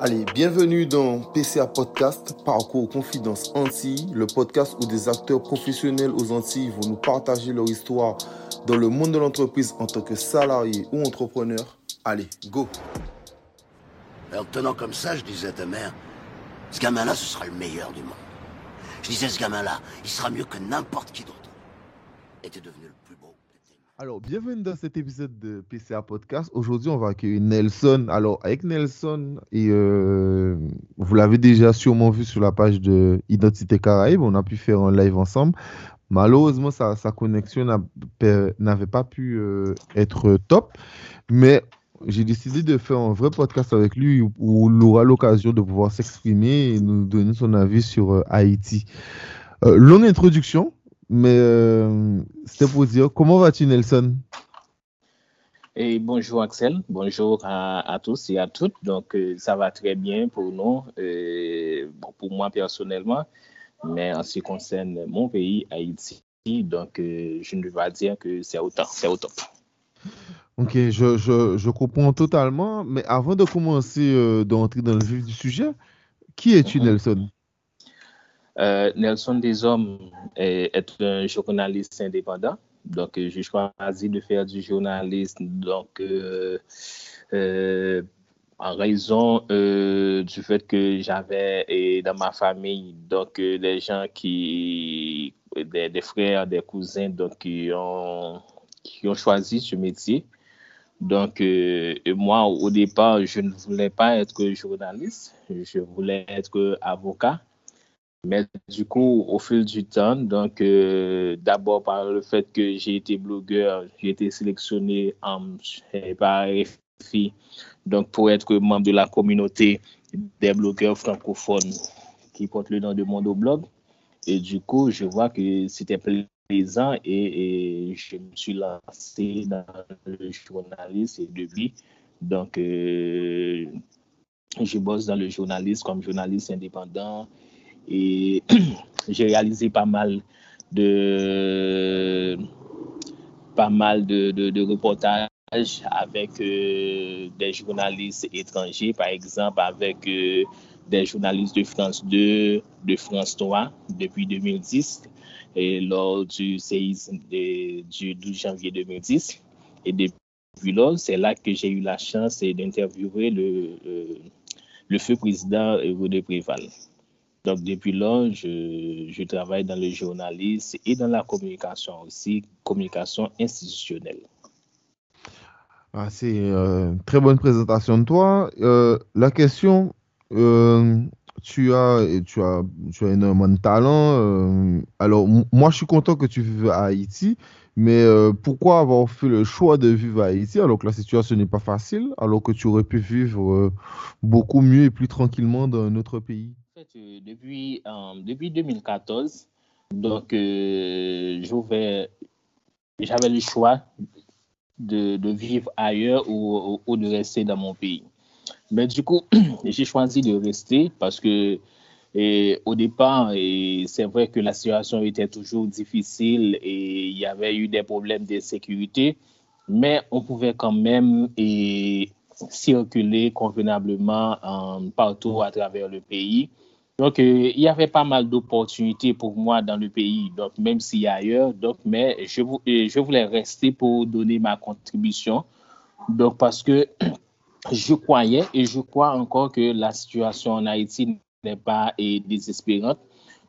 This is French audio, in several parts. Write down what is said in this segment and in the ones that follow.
Allez, bienvenue dans PCA Podcast, Parcours Confidence Antilles, le podcast où des acteurs professionnels aux Antilles vont nous partager leur histoire dans le monde de l'entreprise en tant que salarié ou entrepreneur. Allez, go Alors, tenant comme ça, je disais à ta mère, ce gamin-là, ce sera le meilleur du monde. Je disais, ce gamin-là, il sera mieux que n'importe qui d'autre. Et t'es devenu le. Alors, bienvenue dans cet épisode de PCA Podcast. Aujourd'hui, on va accueillir Nelson. Alors, avec Nelson, et euh, vous l'avez déjà sûrement vu sur la page de Identité Caraïbe, on a pu faire un live ensemble. Malheureusement, sa, connexion n'avait pas pu euh, être top, mais j'ai décidé de faire un vrai podcast avec lui où il aura l'occasion de pouvoir s'exprimer et nous donner son avis sur euh, Haïti. longue introduction, mais euh, c'était pour dire, comment vas-tu Nelson? Et bonjour Axel, bonjour à, tous et à toutes. Donc euh, ça va très bien pour nous, euh, bon, pour moi personnellement, mais en ce qui concerne mon pays, Haïti, donc je ne vais pas dire que c'est au top. Au top. Ok, je, je, je, comprends totalement, mais avant de commencer d'entrer dans le vif du sujet, qui es-tu mm-hmm. Nelson? Euh, Nelson Deshommes est, est, un journaliste indépendant. Donc, euh, j'ai choisi de faire du journalisme donc, euh, en raison du fait que j'avais dans ma famille donc, des gens qui, des, frères, des cousins donc, qui ont choisi ce métier. Donc, moi, au départ, je ne voulais pas être journaliste, je voulais être avocat. Mais du coup, au fil du temps, donc euh, d'abord par le fait que j'ai été blogueur, j'ai été sélectionné en, par RFI, donc pour être membre de la communauté des blogueurs francophones qui portent le nom de Mondoblog. Et du coup, je vois que c'était plaisant et, et, je me suis lancé dans le journalisme et depuis, donc euh, je bosse dans le journalisme comme journaliste indépendant et j'ai réalisé pas mal de, pas mal de, reportages avec euh, des journalistes étrangers, par exemple avec euh, des journalistes de France 2, de France 3 depuis 2010 et lors du séisme du 12 janvier 2010. Et depuis lors, c'est là que j'ai eu la chance d'interviewer le, euh, feu président René Préval. Donc, depuis là, je, travaille dans le journalisme et dans la communication aussi, communication institutionnelle. Ah, c'est une euh, très bonne présentation de toi. Euh, la question, euh, tu, as, tu, as, tu as énormément de talent. alors, moi, je suis content que tu vives à Haïti, mais pourquoi avoir fait le choix de vivre à Haïti alors que la situation n'est pas facile, alors que tu aurais pu vivre beaucoup mieux et plus tranquillement dans un autre euh, depuis, euh, depuis 2014, donc euh, j'avais le choix de, de, vivre ailleurs ou, ou, de rester dans mon pays. Mais du coup, j'ai choisi de rester parce que au départ, c'est vrai que la situation était toujours difficile et il y avait eu des problèmes de sécurité, mais on pouvait quand même et, circuler convenablement partout à travers le pays. Donc, euh, il y avait pas mal d'opportunités pour moi dans le pays, donc même a ailleurs, donc, mais je, euh, je voulais rester pour donner ma contribution. Donc, parce que je croyais et je crois encore que la situation en Haïti n'est pas désespérante.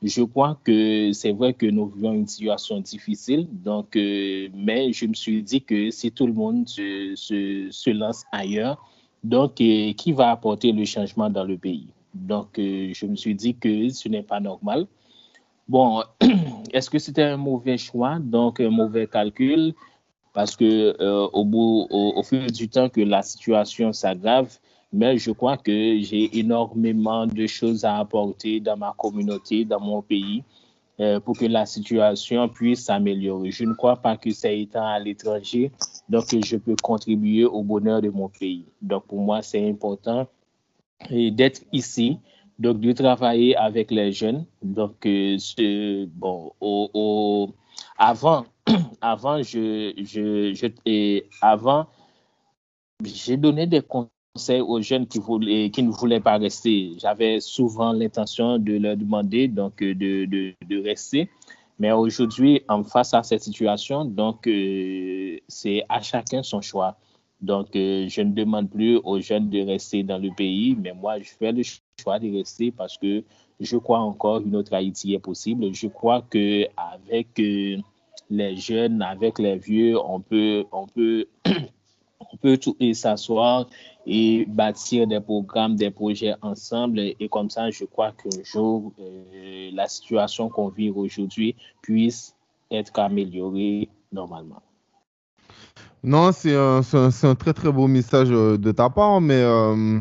Je crois que c'est vrai que nous vivons une situation difficile, donc, euh, mais je me suis dit que si tout le monde se lance ailleurs, donc, qui va apporter le changement dans le pays? Donc, euh, je me suis dit que ce n'est pas normal. Bon, est-ce que c'était un mauvais choix, donc un mauvais calcul? Parce que euh, au, bout, au, fil du temps que la situation s'aggrave, mais je crois que j'ai énormément de choses à apporter dans ma communauté, dans mon pays, euh, pour que la situation puisse s'améliorer. Je ne crois pas que c'est étant à l'étranger, donc je peux contribuer au bonheur de mon pays. Donc pour moi, c'est important d'être ici, donc de travailler avec les jeunes. Donc, euh, bon, au, avant, avant, je, je, avant, j'ai donné des conseil aux jeunes qui, voulaient, qui ne voulaient pas rester. J'avais souvent l'intention de leur demander donc de, de, de rester. Mais aujourd'hui, en face à cette situation, donc euh, c'est à chacun son choix. Donc, euh, je ne demande plus aux jeunes de rester dans le pays, mais moi, je fais le choix de rester parce que je crois encore qu'une autre Haïti est possible. Je crois que avec euh, les jeunes, avec les vieux, on peut, on peut, on peut tout s'asseoir et bâtir des programmes, des projets ensemble. Et comme ça, je crois qu'un jour, euh, la situation qu'on vit aujourd'hui puisse être améliorée normalement. Non, c'est un, très très beau message euh, de ta part, mais euh,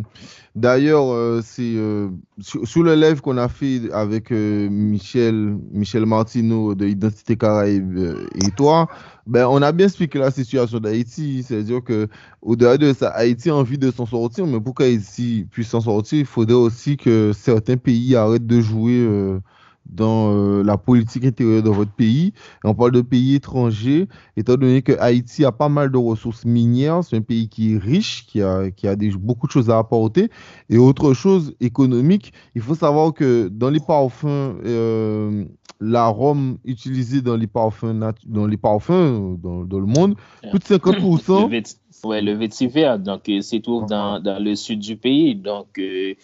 d'ailleurs, euh, sur, le live qu'on a fait avec Michel, Michel Martineau de Identité Caraïbe et toi, ben, on a bien expliqué la situation d'Haïti, c'est-à-dire que au-delà de ça, Haïti a envie de s'en sortir, mais pour qu'Haïti puisse s'en sortir, il faudrait aussi que certains pays arrêtent de jouer dans euh, la politique intérieure de votre pays. on parle de pays étrangers, étant donné que Haïti a pas mal de ressources minières, c'est un pays qui est riche, qui a, qui a des, beaucoup de choses à apporter. Et autre chose économique, il faut savoir que dans les parfums, euh, l'arôme utilisé dans les parfums, dans, les parfums dans, dans le monde, plus de 50%. Oui, le vétiver, donc euh, c'est trouve dans, dans, le sud du pays. Donc, euh,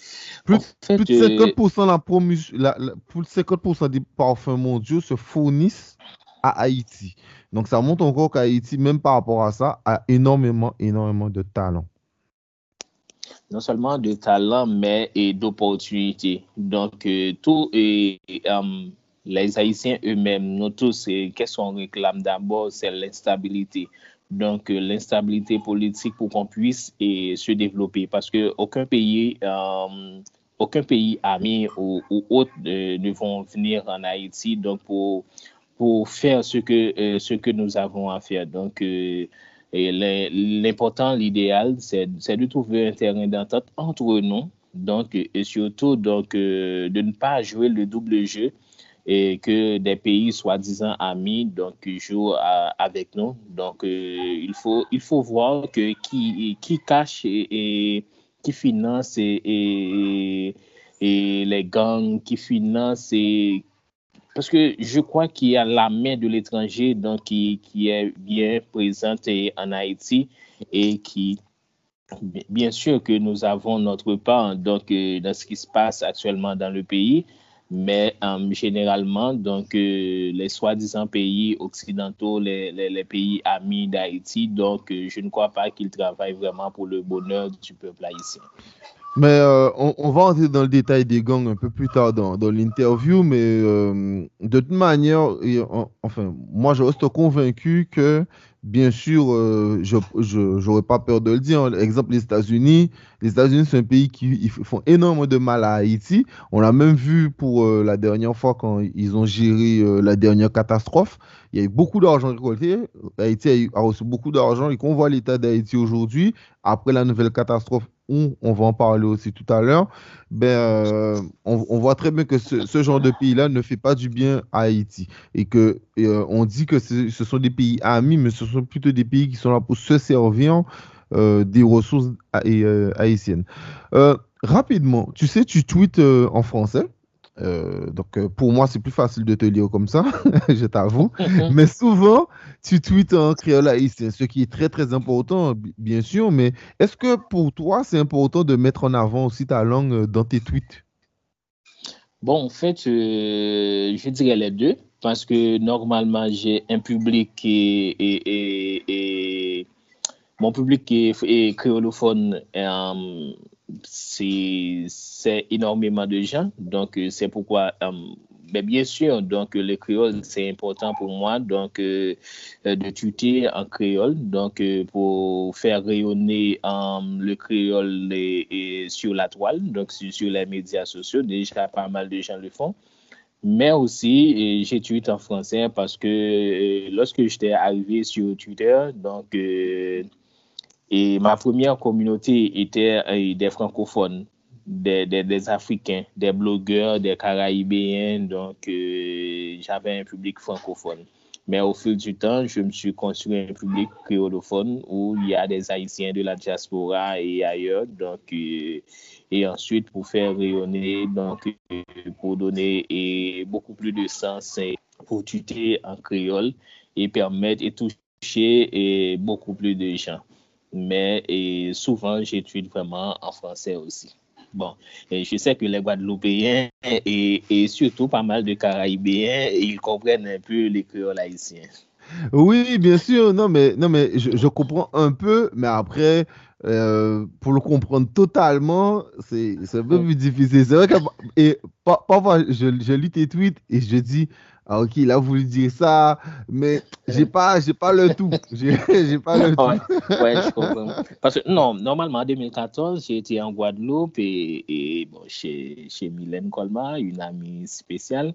plus, de 50%, euh, la, plus de 50 des parfums mondiaux se fournissent à Haïti. Donc, ça montre encore qu'Haïti, même par rapport à ça, a énormément, énormément de talent. Non seulement de talent, mais d'opportunités. Donc, tout et, les Haïtiens eux-mêmes, nous tous, qu'est-ce qu'on réclame d'abord, c'est l'instabilité donc euh, l'instabilité politique pour qu'on puisse se développer. Parce que aucun pays euh, aucun pays ami ou, ou autre euh, ne vont venir en Haïti donc pour pour faire ce que ce que nous avons à faire. Donc l'important l'idéal c'est de trouver un terrain d'entente entre nous donc et surtout donc de ne pas jouer le double jeu et que des pays soi-disant amis donc jouent avec nous. Donc euh, il faut il faut voir que qui qui cache et, qui finance et, les gangs qui financent parce que je crois qu'il y a la main de l'étranger donc qui, qui est bien présente en Haïti et qui bien sûr que nous avons notre part donc euh, dans ce qui se passe actuellement dans le pays Mais um, généralement, donc, euh, les soi-disant pays occidentaux, les, les, les pays amis d'Haïti, donc euh, je ne crois pas qu'ils travaillent vraiment pour le bonheur du peuple haïtien. Mais on, on, va entrer dans le détail des gangs un peu plus tard dans, l'interview, mais de toute manière, enfin, moi je reste convaincu que bien sûr, euh, je n'aurais pas peur de le dire. Exemple, les États-Unis. Les États-Unis, c'est un pays qui font énormément de mal à Haïti. On l'a même vu pour euh, la dernière fois quand ils ont géré euh, la dernière catastrophe. Il y a eu beaucoup d'argent récolté. Haïti a, reçu beaucoup d'argent. Et qu'on voit l'état d'Haïti aujourd'hui, après la nouvelle catastrophe, où on va en parler aussi tout à l'heure, ben, euh, on, voit très bien que ce, genre de pays-là ne fait pas du bien à Haïti. Et que euh, on dit que ce sont des pays amis, mais ce sont plutôt des pays qui sont là pour se servir euh, des ressources haïtiennes. rapidement, tu sais, tu tweets en français. Euh, donc, euh, pour moi, c'est plus facile de te lire comme ça, je t'avoue. mais souvent, tu tweets en créole haïtien, ce qui est très, très important, bien sûr. Mais est-ce que pour toi, c'est important de mettre en avant aussi ta langue euh, dans tes tweets? Bon, en fait, je dirais les deux, parce que normalement, j'ai un public qui est, mon public qui est, créolophone c'est énormément de gens. Donc, euh, c'est pourquoi, mais euh, ben, bien sûr, donc le créole, c'est important pour moi donc euh, de tuter en créole, donc pour faire rayonner le créole sur la toile, donc sur, les médias sociaux. Déjà, pas mal de gens le font. Mais aussi, j'ai tweeté en français parce que lorsque j'étais arrivé sur Twitter, donc et ma première communauté était euh, des francophones, des, Africains, des blogueurs, des Caraïbéens. Donc, euh, j'avais un public francophone. Mais au fil du temps, je me suis construit un public créolophone où il y a des Haïtiens de la diaspora et ailleurs. Donc, euh, et ensuite, pour faire rayonner, donc, pour donner et beaucoup plus de sens pour tuer en créole et permettre et toucher beaucoup plus de gens. Mais et souvent, j'étudie vraiment en français aussi. Bon, et je sais que les Guadeloupéens et, et surtout pas mal de Caraïbéens, ils comprennent un peu les créoles haïtiens. Oui, bien sûr. Non, mais, non, mais je, je comprends un peu, mais après, euh, pour le comprendre totalement, c'est un peu plus difficile. C'est vrai que et, parfois, je, je lis tes tweets et je dis, ah, ok, il a voulu dire ça, mais j'ai pas, j'ai pas le tout. J'ai pas le tout. ouais, je comprends. Parce que non, normalement, en 2014, j'ai été en Guadeloupe et, et bon, chez, chez Mylène Colma, une amie spéciale.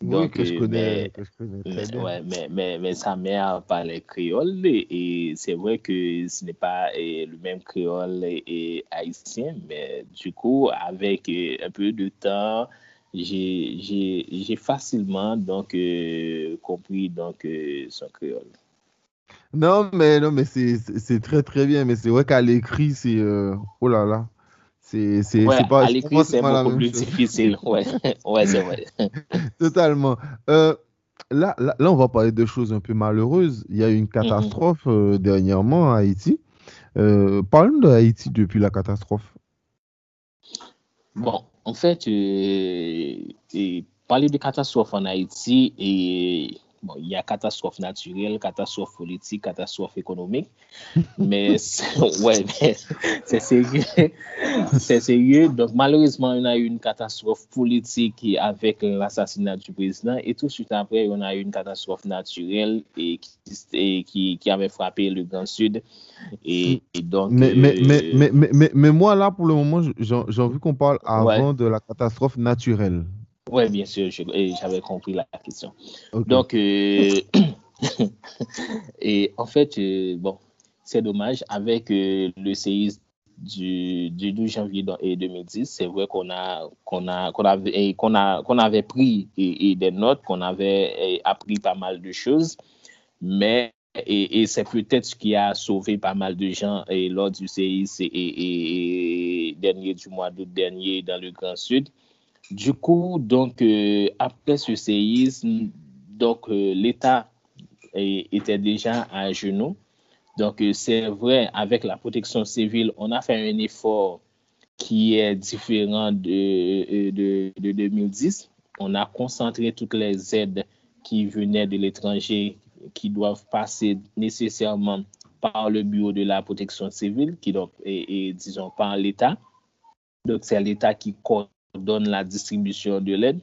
Donc, que je euh, connais, mais, que je connais très mais, bien. ouais, mais, mais, mais, sa mère parlait créole et, et c'est vrai que ce n'est pas et, le même créole et, et, haïtien, mais du coup, avec euh, un peu de temps, j'ai facilement donc euh, compris donc euh, son créole. Non, mais non, mais c'est très très bien. Mais c'est vrai qu'à l'écrit, c'est euh, oh là là. C'est ouais, pas. À l'écrit, c'est beaucoup plus chose. difficile. Ouais, ouais c'est vrai. Totalement. Là, là, là, on va parler de choses un peu malheureuses. Il y a eu une catastrophe mm -hmm. dernièrement à Haïti. Parlons de Haïti depuis la catastrophe. Bon, en fait, euh, et parler de catastrophe en Haïti et bon, il y a catastrophe naturelle, catastrophe politique, catastrophe économique, mais ouais, c'est sérieux. c'est sérieux. Donc, malheureusement, on a eu une catastrophe politique avec l'assassinat du président, et tout de suite après, on a eu une catastrophe naturelle et qui, et qui, qui avait frappé le Grand Sud. Et, et donc, mais, mais, mais, mais, mais, mais, mais, moi, là, pour le moment, j'ai envie qu'on parle avant Ouais. de la catastrophe naturelle. Oui, bien sûr, j'avais compris la question. Donc, euh, et en fait, euh, bon, c'est dommage, avec euh, le séisme du, du 12 janvier dans- et 2010, c'est vrai qu'on a, qu'on a, qu'on avait, qu'on a, qu'on avait pris et, et des notes, qu'on avait appris pas mal de choses, mais et, et c'est peut-être ce qui a sauvé pas mal de gens et lors du séisme et, et- et dernier du mois d'août dernier dans le Grand Sud. Du coup, donc, euh, après ce séisme, donc, euh, l'État était déjà à genoux. Donc, euh, c'est vrai, avec la protection civile, on a fait un effort qui est différent de, de, de 2010. On a concentré toutes les aides qui venaient de l'étranger, qui doivent passer nécessairement par le bureau de la protection civile, qui donc, et disons, par l'État. Donc, c'est l'État qui coordonne la distribution de l'aide.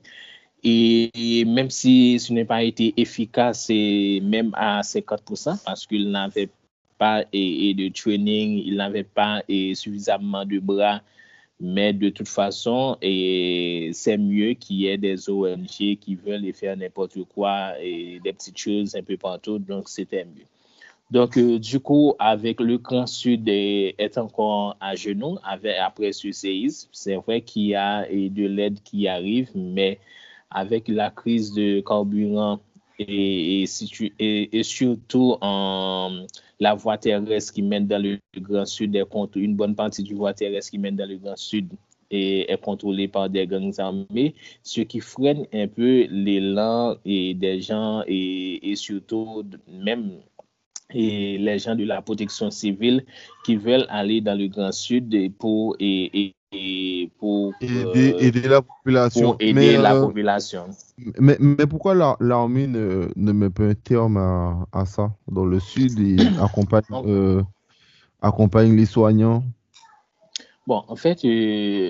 Et, même si ce n'a pas été efficace, et même à 50%, parce qu'il n'avait pas et, de training, il n'avait pas et suffisamment de bras, mais de toute façon, c'est mieux qu'il y ait des ONG qui veulent faire n'importe quoi et des petites choses un peu partout, donc c'était mieux. Donc, euh, du coup, avec le cran sud est, est encore à genoux avec, après ce séisme. C'est vrai qu'il y a de l'aide qui arrive, mais avec la crise de carburant et, et, et, et surtout en, la voie terrestre qui mène dans le Grand Sud, est contre, une bonne partie du voie terrestre qui mène dans le Grand Sud est, est contrôlée par des gangs armés, ce qui freine un peu l'élan des gens et, surtout même et les gens de la protection civile qui veulent aller dans le Grand Sud et pour, et, et- pour, Aider, euh, aider la population. pour aider mais, la euh, population. mais, mais pourquoi la- l'armée ne, ne met pas un terme à, à ça dans le sud et accompagne, euh, accompagne les soignants? Bon, en fait,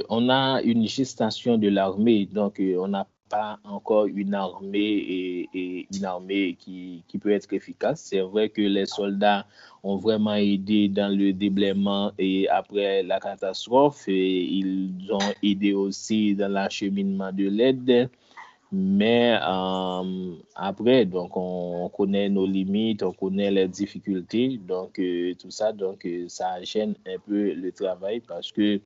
on a une gestation de l'armée, donc on n'a pas encore une armée et, une armée qui, qui peut être efficace. C'est vrai que les soldats ont vraiment aidé dans le déblaiement et après la catastrophe, ils ont aidé aussi dans l'acheminement de l'aide. Mais euh, après, donc on, on connaît nos limites, on connaît les difficultés, donc euh, tout ça, donc euh, ça gêne un peu le travail parce que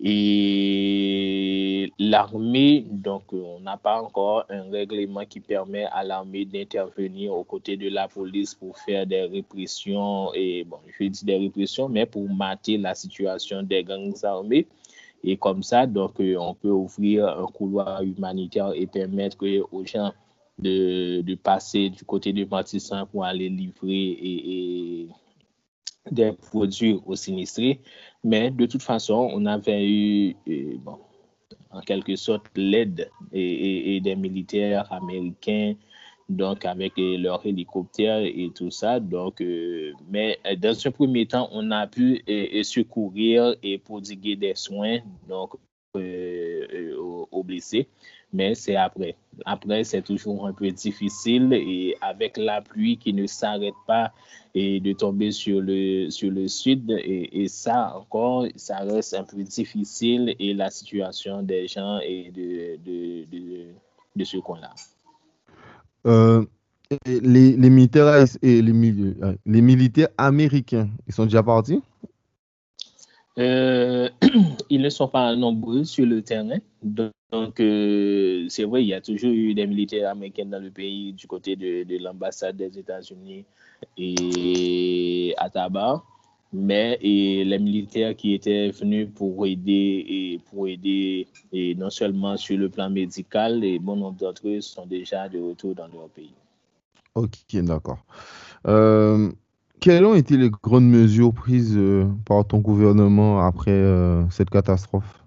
et l'armée, donc on n'a pas encore un règlement qui permet à l'armée d'intervenir aux côtés de la police pour faire des répressions, et bon, je dis des répressions, mais pour mater la situation des gangs armés. Et comme ça, donc, on peut ouvrir un couloir humanitaire et permettre aux gens de, passer du côté de Matissan pour aller livrer des produits aux sinistrés. Mais de toute façon, on avait eu, bon, en quelque sorte l'aide et, des militaires américains, donc avec leurs hélicoptères et tout ça. Donc, euh, mais dans un premier temps, on a pu secourir et prodiguer des soins donc, euh, euh, aux blessés mais c'est après. Après, c'est toujours un peu difficile et avec la pluie qui ne s'arrête pas et de tomber sur le, sur le sud, et, ça encore, ça reste un peu difficile et la situation des gens et de, de, de, ce coin-là. Euh, les, les, les militaires américains, ils sont déjà partis? Euh, ils ne sont pas nombreux sur le terrain. Donc, euh, c'est vrai, il y a toujours eu des militaires américains dans le pays du côté de, l'ambassade des États-Unis et à Tabar. Mais les militaires qui étaient venus pour aider et pour aider non seulement sur le plan médical, et bon nombre d'entre eux sont déjà de retour dans leur pays. Ok, d'accord. Euh, quelles ont été les grandes mesures prises euh, par ton gouvernement après euh, cette catastrophe?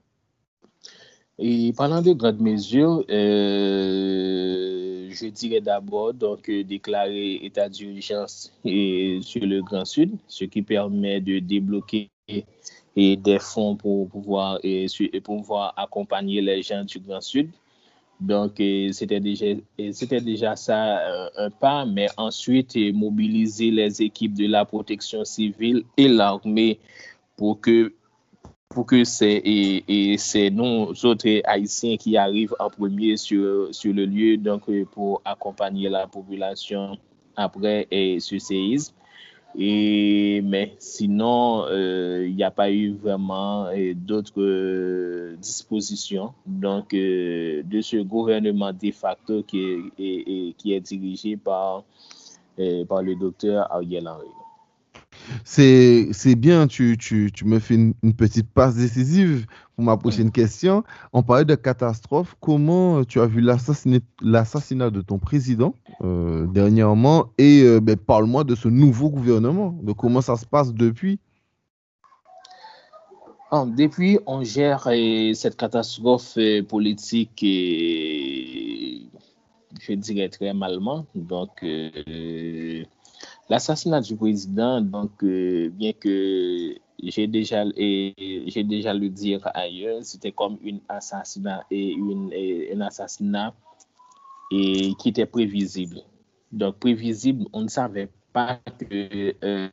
Et parlant de grandes mesures, euh, je dirais d'abord donc déclarer état d'urgence sur le Grand Sud, ce qui permet de débloquer des fonds pour pouvoir, et, pour pouvoir accompagner les gens du Grand Sud. Donc, c'était déjà, c'était déjà ça euh, un pas, mais ensuite, mobiliser les équipes de la protection civile et l'armée pour que, pour que c'est, et, nous autres Haïtiens qui arrivent en premier sur, sur le lieu, donc pour accompagner la population après ce séisme. Et, mais sinon, euh, il n'y a pas eu vraiment euh, d'autres euh, dispositions donc, de ce gouvernement de facto qui est, qui est dirigé par, par le docteur Ariel Henry. C'est bien, tu, tu, tu, me fais une, petite passe décisive pour ma prochaine question. On parlait de catastrophe. Comment tu as vu l'assassinat de ton président euh, dernièrement? Et euh, ben, parle-moi de ce nouveau gouvernement, de comment ça se passe depuis? depuis, on gère euh, cette catastrophe politique, et, je dirais très malement. Donc, L'assassinat du président, donc, euh, bien que j'ai déjà, déjà le dire ailleurs, c'était comme un assassinat et, une, un assassinat et, qui était prévisible. Donc, prévisible, on ne savait pas qu'il euh,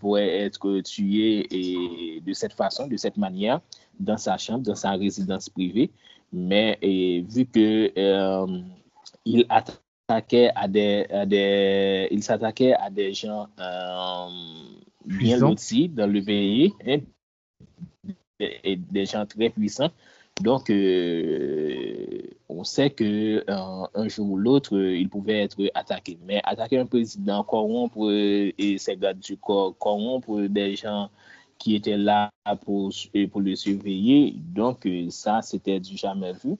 pourrait être tué et de cette façon, de cette manière, dans sa chambre, dans sa résidence privée. Mais vu que euh, il a s'attaquait à des, à des, il s'attaquait à des gens euh, bien lotis dans le pays, hein, et des gens très puissants. Donc, euh, on sait que euh, un jour ou l'autre, il pouvait être attaqué. Mais attaquer un président, corrompre et ses gardes du corps, corrompre des gens qui étaient là pour, pour le surveiller, donc ça, c'était du jamais vu.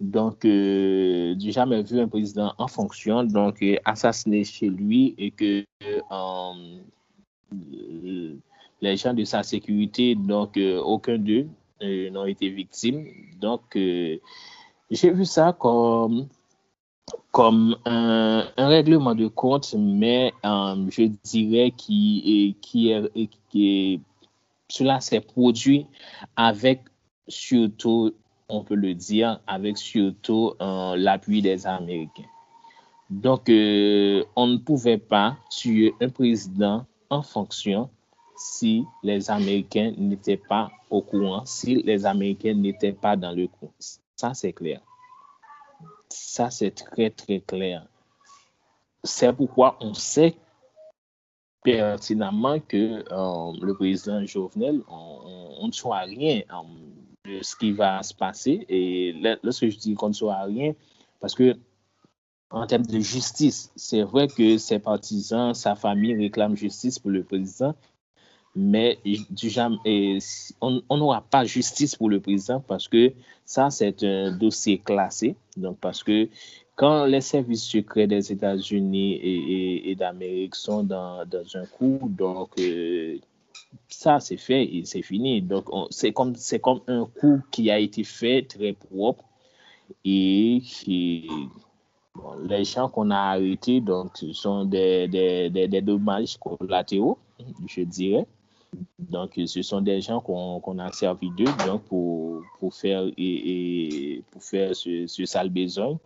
Donc, euh, j'ai jamais vu un président en fonction, donc euh, assassiné chez lui et que euh, les gens de sa sécurité, donc aucun d'eux n'ont été victimes. Donc, j'ai vu ça comme, comme un, règlement de compte, mais je dirais qui, qui cela s'est produit avec surtout on peut le dire, avec surtout euh, l'appui des Américains. Donc, euh, on ne pouvait pas tuer un président en fonction si les Américains n'étaient pas au courant, si les Américains n'étaient pas dans le coup. Ça, c'est clair. Ça, c'est très, très clair. C'est pourquoi on sait pertinemment que euh, le président Jovenel, on ne soit rien ce qui va se passer. Et lorsque je dis qu'on ne saura rien, parce que en termes de justice, c'est vrai que ses partisans, sa famille réclament justice pour le président, mais du on n'aura pas justice pour le président parce que ça, c'est un dossier classé. Donc, parce que quand les services secrets des États-Unis et, d'Amérique sont dans, un coup, donc euh, ça, c'est fait et c'est fini. Donc, c'est comme, un coup qui a été fait très propre et les gens qu'on a arrêtés, donc, ce sont des, des, dommages collatéraux, je dirais. Donc, ce sont des gens qu'on a servi d'eux pour, pour faire, pour faire ce, ce, sale besoin.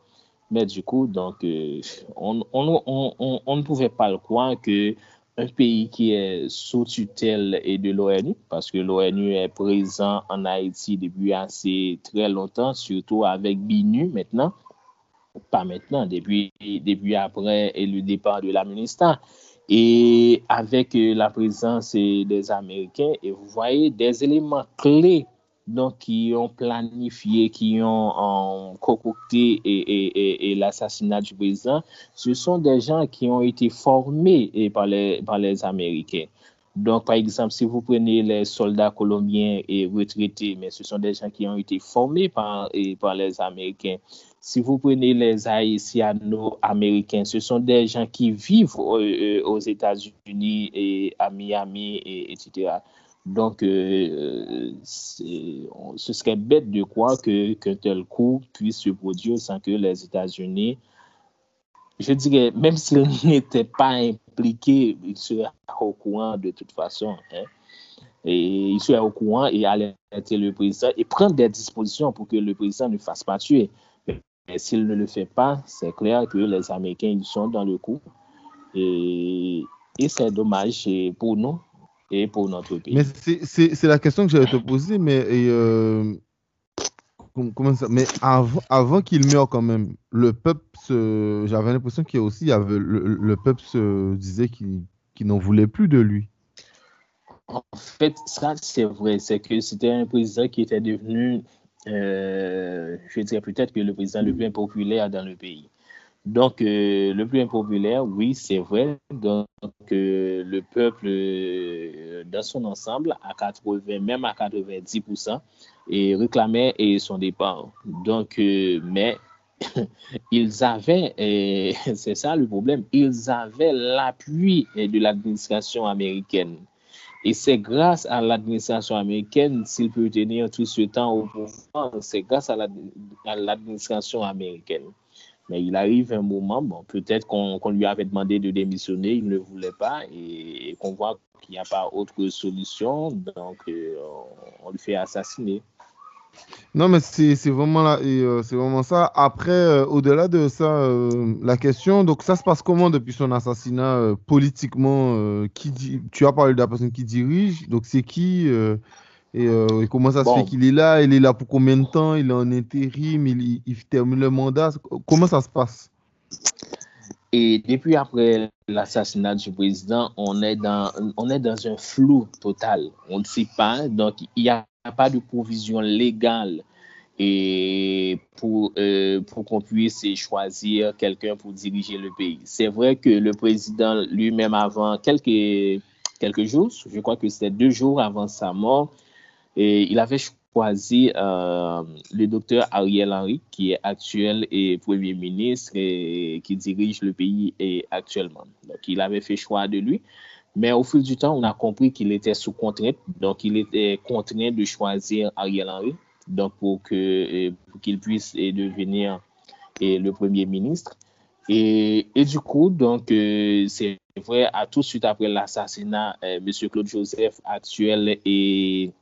Mais du coup, donc, euh, on, on, on, on, ne pouvait pas le croire que un pays qui est sous tutelle et de l'ONU, parce que l'ONU est présent en Haïti depuis assez très longtemps, surtout avec BINU maintenant, pas maintenant, depuis, depuis après et le départ de l'Afghanistan, et avec la présence des Américains, et vous voyez des éléments clés don ki yon planifiye, ki yon kokokte e, euh, e, e, e l'assassinat du prezident, se son de jan ki yon ete formé par les, par les Américains. Donc, par exemple, si vous prenez les soldats colombiens et retraités, mais ce sont des gens qui ont été formés par, par les Américains. Si vous prenez les haïtiano-américains, ce sont des gens qui vivent aux, aux États-Unis et à Miami, et, etc. Donc, euh, ce serait bête de croire qu'un tel coup puisse se produire sans que les États-Unis, je dirais, même s'ils n'étaient pas impliqués, ils seraient au courant de toute façon. Hein. Et ils seraient au courant et alerter le président et prendre des dispositions pour que le président ne fasse pas tuer. Mais s'il ne le fait pas, c'est clair que les Américains ils sont dans le coup. Et, et c'est dommage pour nous et pour notre pays. Mais c'est la question que j'allais te poser, mais euh, comment ça Mais avant, avant qu'il meure quand même, le peuple, j'avais l'impression qu'il aussi, avait, le, peuple se disait qu'il n'en voulait plus de lui. En fait, ça c'est vrai, c'est que c'était un président qui était devenu, euh, je dirais peut-être que le président le plus impopulaire dans le pays. Donc, euh, le plus impopulaire, oui, c'est vrai. Donc, euh, le peuple, euh, dans son ensemble, à 80, même à 90%, et réclamait son départ. Donc, mais ils avaient, c'est ça le problème, ils avaient l'appui de l'administration américaine. Et c'est grâce à l'administration américaine, s'il peut tenir tout ce temps au pouvoir, c'est grâce à l'administration américaine. Mais il arrive un moment, bon, peut-être qu'on lui avait demandé de démissionner, il ne voulait pas, et, qu'on voit qu'il n'y a pas autre solution, donc euh, on, lui fait assassiner. Non, mais c'est vraiment, euh, vraiment ça. Après, euh, au-delà de ça, la question, donc ça se passe comment depuis son assassinat politiquement qui Tu as parlé de la personne qui dirige, donc c'est qui euh, et, comment ça se fait qu'il est là? Il est là pour combien de temps? Il est en intérim? Il, il, termine le mandat? Comment ça se passe? Et depuis après l'assassinat du président, on est, dans, on est dans un flou total. On ne sait pas. Donc, il n'y a pas de provision légale. Et pour, euh, pour qu'on puisse choisir quelqu'un pour diriger le pays. C'est vrai que le président lui-même, avant quelques, quelques jours, je crois que c'était deux jours avant sa mort, et il avait choisi euh, le docteur Ariel Henry, qui est actuel et Premier ministre et qui dirige le pays actuellement. Donc, il avait fait choix de lui. Mais au fil du temps, on a compris qu'il était sous contrainte. Donc, il était contraint de choisir Ariel Henry donc pour qu'il puisse devenir le Premier ministre. Et, du coup, donc, euh, c'est vrai, à tout de suite après l'assassinat, euh, M. Claude Joseph, actuel et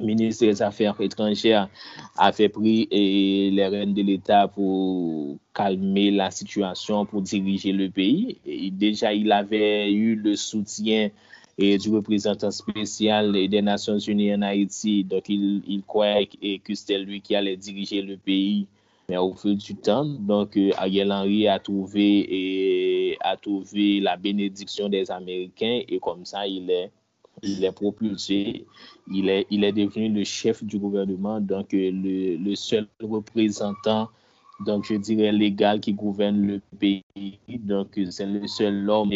ministre des Affaires étrangères a fait pris et les reines de l'État pour calmer la situation, pour diriger le pays. Et déjà, il avait eu le soutien et du représentant spécial des Nations Unies en Haïti. Donc, il, il croyait eh, que c'était lui qui allait diriger le pays. Mais au fil du temps, donc, euh, Ariel Henry a trouvé, et, a trouvé la bénédiction des Américains et comme ça, il est il est propulsé, il est, il est devenu le chef du gouvernement, donc le, le seul représentant donc je dirais légal qui gouverne le pays. Donc c'est le seul homme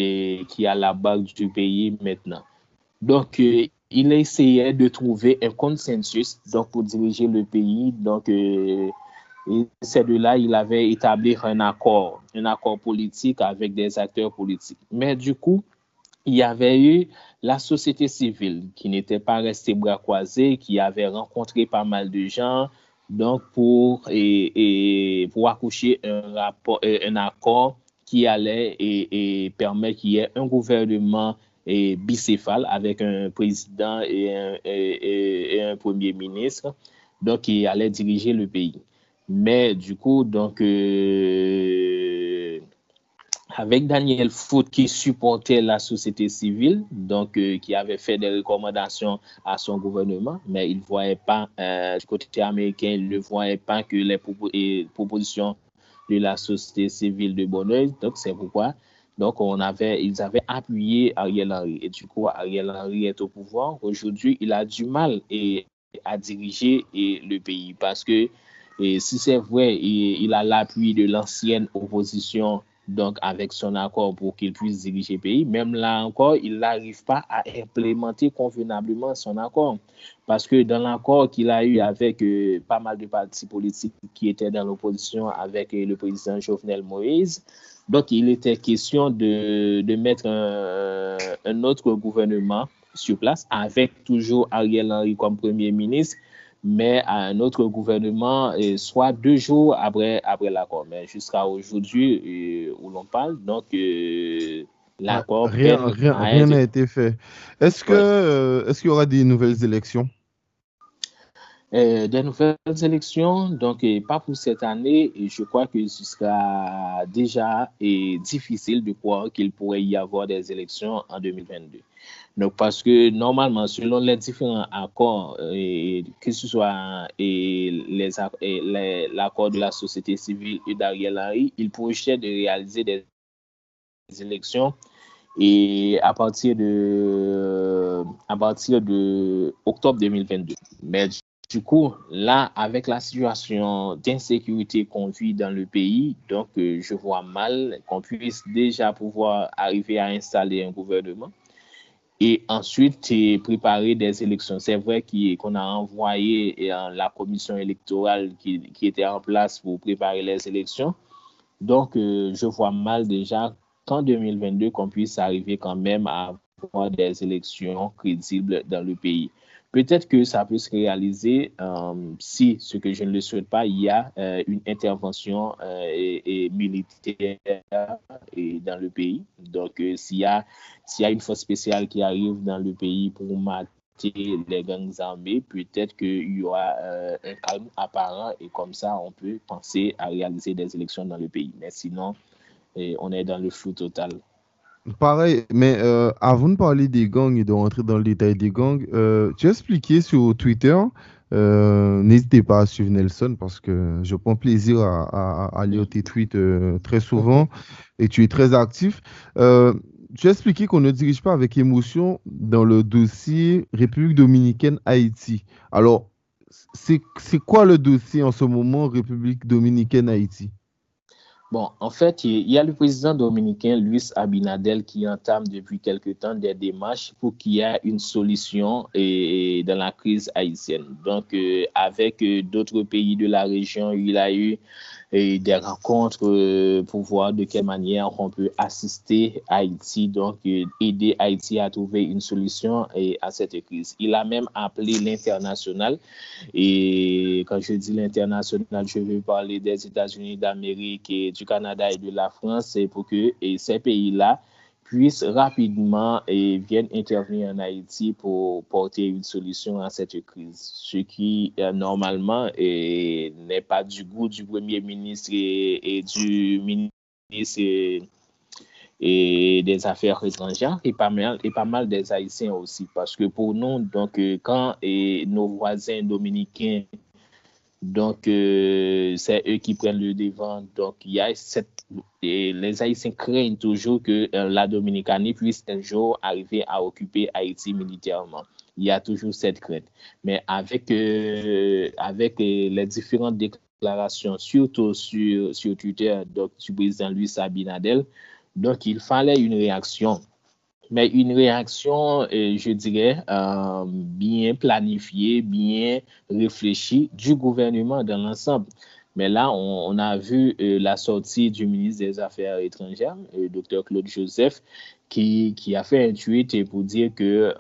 qui a la base du pays maintenant. Donc euh, il essayait de trouver un consensus donc, pour diriger le pays. Donc euh, c'est de là il avait établi un accord, un accord politique avec des acteurs politiques. Mais du coup, y avait eu la société civile qui n'était pas restée bras croisés, qui avait rencontré pas mal de gens, donc pour, et, et pour accoucher un, rapport, euh, un accord qui allait et, et permettre qu'il y ait un gouvernement et bicéphale avec un président et un, et, et un, premier ministre, donc qui allait diriger le pays. Mais du coup, donc, euh, avec Daniel Foot qui supportait la société civile, donc euh, qui avait fait des recommandations à son gouvernement, mais il ne voyait pas, euh, du côté américain, il ne voyait pas que les propositions de la société civile de Bonheur. Donc, c'est pourquoi donc, on avait, ils avaient appuyé Ariel Henry. Et du coup, Ariel Henry est au pouvoir. Aujourd'hui, il a du mal à diriger le pays parce que si c'est vrai, il, a l'appui de l'ancienne opposition, donc avec son accord pour qu'il puisse diriger le pays. Même là encore, il n'arrive pas à implémenter convenablement son accord. Parce que dans l'accord qu'il a eu avec euh, pas mal de partis politiques qui étaient dans l'opposition avec euh, le président Jovenel Moïse, donc il était question de, de mettre un, un autre gouvernement sur place avec toujours Ariel Henry comme premier ministre mais à un autre gouvernement, soit deux jours après, après l'accord. Mais jusqu'à aujourd'hui, où l'on parle, donc euh, l'accord. Rien n'a été fait. Est-ce euh, est-ce qu'il y aura des nouvelles élections? Euh, des nouvelles élections, donc pas pour cette année. Et je crois que ce sera déjà difficile de croire qu'il pourrait y avoir des élections en 2022. Donc, parce que normalement, selon les différents accords, et, que ce soit l'accord de la société civile et d'Ariel Henry, il projetait de réaliser des élections et à partir de à partir de octobre 2022. Mais du coup, là, avec la situation d'insécurité qu'on vit dans le pays, donc euh, je vois mal qu'on puisse déjà pouvoir arriver à installer un gouvernement et ensuite préparer des élections. C'est vrai qu'on a envoyé la commission électorale qui, était en place pour préparer les élections. Donc, euh, je vois mal déjà qu'en 2022, qu'on puisse arriver quand même à avoir des élections crédibles dans le pays. Peut-être que ça peut se réaliser euh, si, ce que je ne le souhaite pas, il y a euh, une intervention euh, militaire dans le pays. Donc, s'il y, a, y a une force spéciale qui arrive dans le pays pour mater les gangs armés, peut-être qu'il y aura un calme apparent et comme ça, on peut penser à réaliser des élections dans le pays. Mais sinon, on est dans le flou total. Pareil, mais euh, avant de parler des gangs et de rentrer dans le détail des gangs, euh, tu as expliqué sur Twitter, euh, n'hésitez pas à suivre Nelson parce que je prends plaisir à, à, lire tes tweets très souvent et tu es très actif. tu as expliqué qu'on ne dirige pas avec émotion dans le dossier République dominicaine Haïti. Alors, c'est quoi le dossier en ce moment République dominicaine Haïti? Bon, en fait, il y a le président dominicain Luis Abinadel qui entame depuis quelque temps des démarches pour qu'il y ait une solution dans la crise haïtienne. Donc, euh, avec euh, d'autres pays de la région, il a eu et des rencontres euh, pour voir de quelle manière on peut assister Haïti, donc aider Haïti à trouver une solution à cette crise. Il a même appelé l'international et quand je dis l'international, je veux parler des États-Unis d'Amérique du Canada et de la France pour que ces pays-là puissent rapidement et viennent intervenir en Haïti pour porter une solution à cette crise. Ce qui, euh, normalement, n'est pas du goût du Premier ministre et, et du ministre et, et des Affaires étrangères et pas, mal, et pas mal des Haïtiens aussi. Parce que pour nous, donc, euh, quand nos voisins dominicains Donc, euh, c'est eux qui prennent le devant. Donc, il y a cette, les Haïtiens craignent toujours que euh, la Dominicanie puisse un jour arriver à occuper Haïti militairement. Il y a toujours cette crainte. Mais avec, euh, avec les différentes déclarations, surtout sur, sur Twitter, donc, du président Louis Sabinadel, donc il fallait une réaction mais une réaction, euh, je dirais, euh, bien planifiée, bien réfléchie du gouvernement dans l'ensemble. Mais là, on, a vu euh, la sortie du ministre des Affaires étrangères, le docteur Claude Joseph, qui, a fait un tweet pour dire que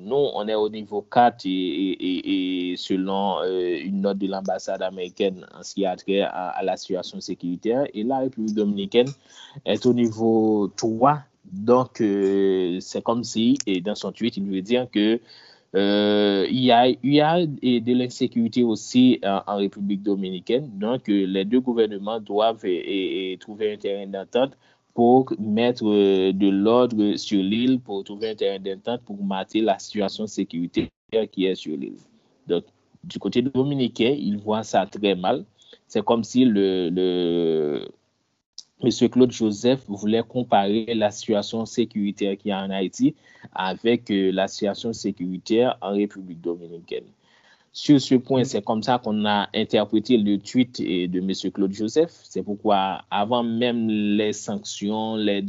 nous, on est au niveau 4 et, selon une note de l'ambassade américaine en ce qui a trait à, à la situation sécuritaire, et la République dominicaine est au niveau 3 donc, euh, c'est comme si, et dans son tweet, il veut dire que euh, il, y a, il y a de l'insécurité aussi en, République dominicaine. Donc, euh, les deux gouvernements doivent trouver un terrain d'entente pour mettre de l'ordre sur l'île, pour trouver un terrain d'entente pour mater la situation sécuritaire qui est sur l'île. Donc, du côté dominicain, ils voient ça très mal. C'est comme si le, le M. Claude Joseph voulait comparer la situation sécuritaire qu'il y a en Haïti avec euh, la situation sécuritaire en République dominicaine. Sur ce point, c'est comme ça qu'on a interprété le tweet euh, de M. Claude Joseph. C'est pourquoi, avant même les sanctions, les,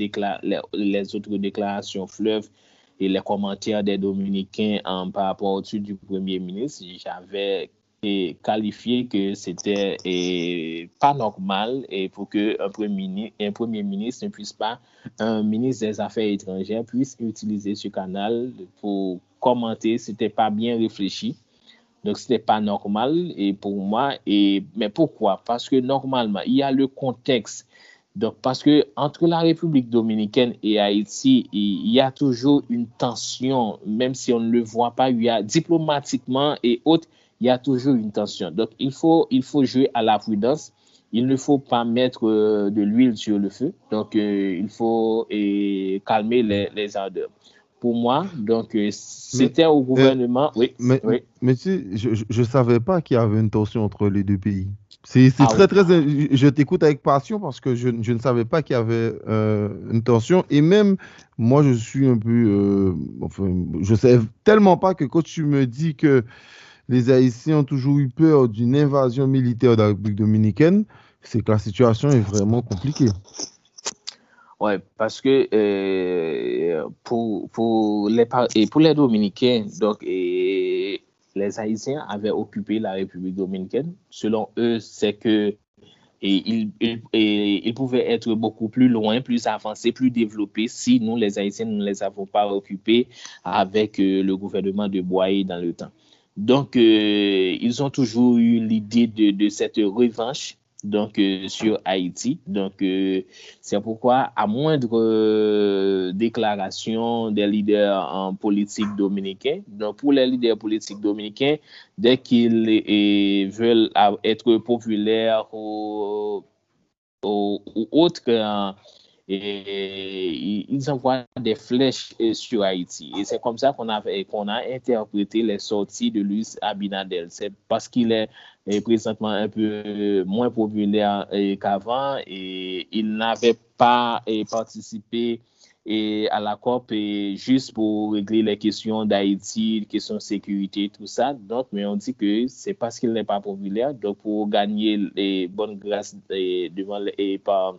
autres déclarations fleuves et les commentaires des Dominicains en, par rapport au tweet du Premier ministre, j'avais et qualifié que c'était et, pas normal et pour qu'un premier, un premier ministre ne puisse pas, un ministre des Affaires étrangères puisse utiliser ce canal pour commenter, c'était pas bien réfléchi. Donc, ce n'était pas normal et pour moi. Et, mais pourquoi? Parce que normalement, il y a le contexte. Donc, parce que entre la République dominicaine et Haïti, il y a toujours une tension, même si on ne le voit pas, il y a diplomatiquement et autres, il y a toujours une tension. Donc, il faut, il faut jouer à la prudence. Il ne faut pas mettre euh, de l'huile sur le feu. Donc, euh, il faut calmer les, ardeurs. Pour moi, donc, euh, c'était au gouvernement. oui, mais, mais tu sais, je ne savais pas qu'il y avait une tension entre les deux pays. C'est ah très, très. Je t'écoute avec passion parce que je, je ne savais pas qu'il y avait une tension. Et même, moi, je suis un peu. enfin, je sais tellement pas que quand tu me dis que les Haïtiens ont toujours eu peur d'une invasion militaire de la République dominicaine, c'est que la situation est vraiment compliquée. Oui, parce que euh, pour, les, Dominicains, donc, les Haïtiens avaient occupé la République dominicaine. Selon eux, c'est que ils, pouvaient être beaucoup plus loin, plus avancés, plus développés si nous, les Haïtiens, ne les avons pas occupés avec euh, le gouvernement de Boyer dans le temps. Donc, euh, ils ont toujours eu l'idée de, de, cette revanche donc, euh, sur Haïti. Donc, euh, c'est pourquoi, à moindre déclaration des leaders en politique dominicains, donc pour les leaders politiques dominicains, dès qu'ils veulent être populaires ou, ou, ou autres, et ils envoient des flèches e, sur Haïti. Et c'est comme ça qu'on a, e, qu a interprété les sorties de Luis Abinadel. C'est parce qu'il est e, présentement un peu moins populaire qu'avant et il n'avait pas participé et à la COP et juste pour régler les questions d'Haïti, les questions de sécurité, tout ça. Donc, mais on dit que c'est parce qu'il n'est pas populaire. Donc, pour gagner les bonnes grâces devant les, et par,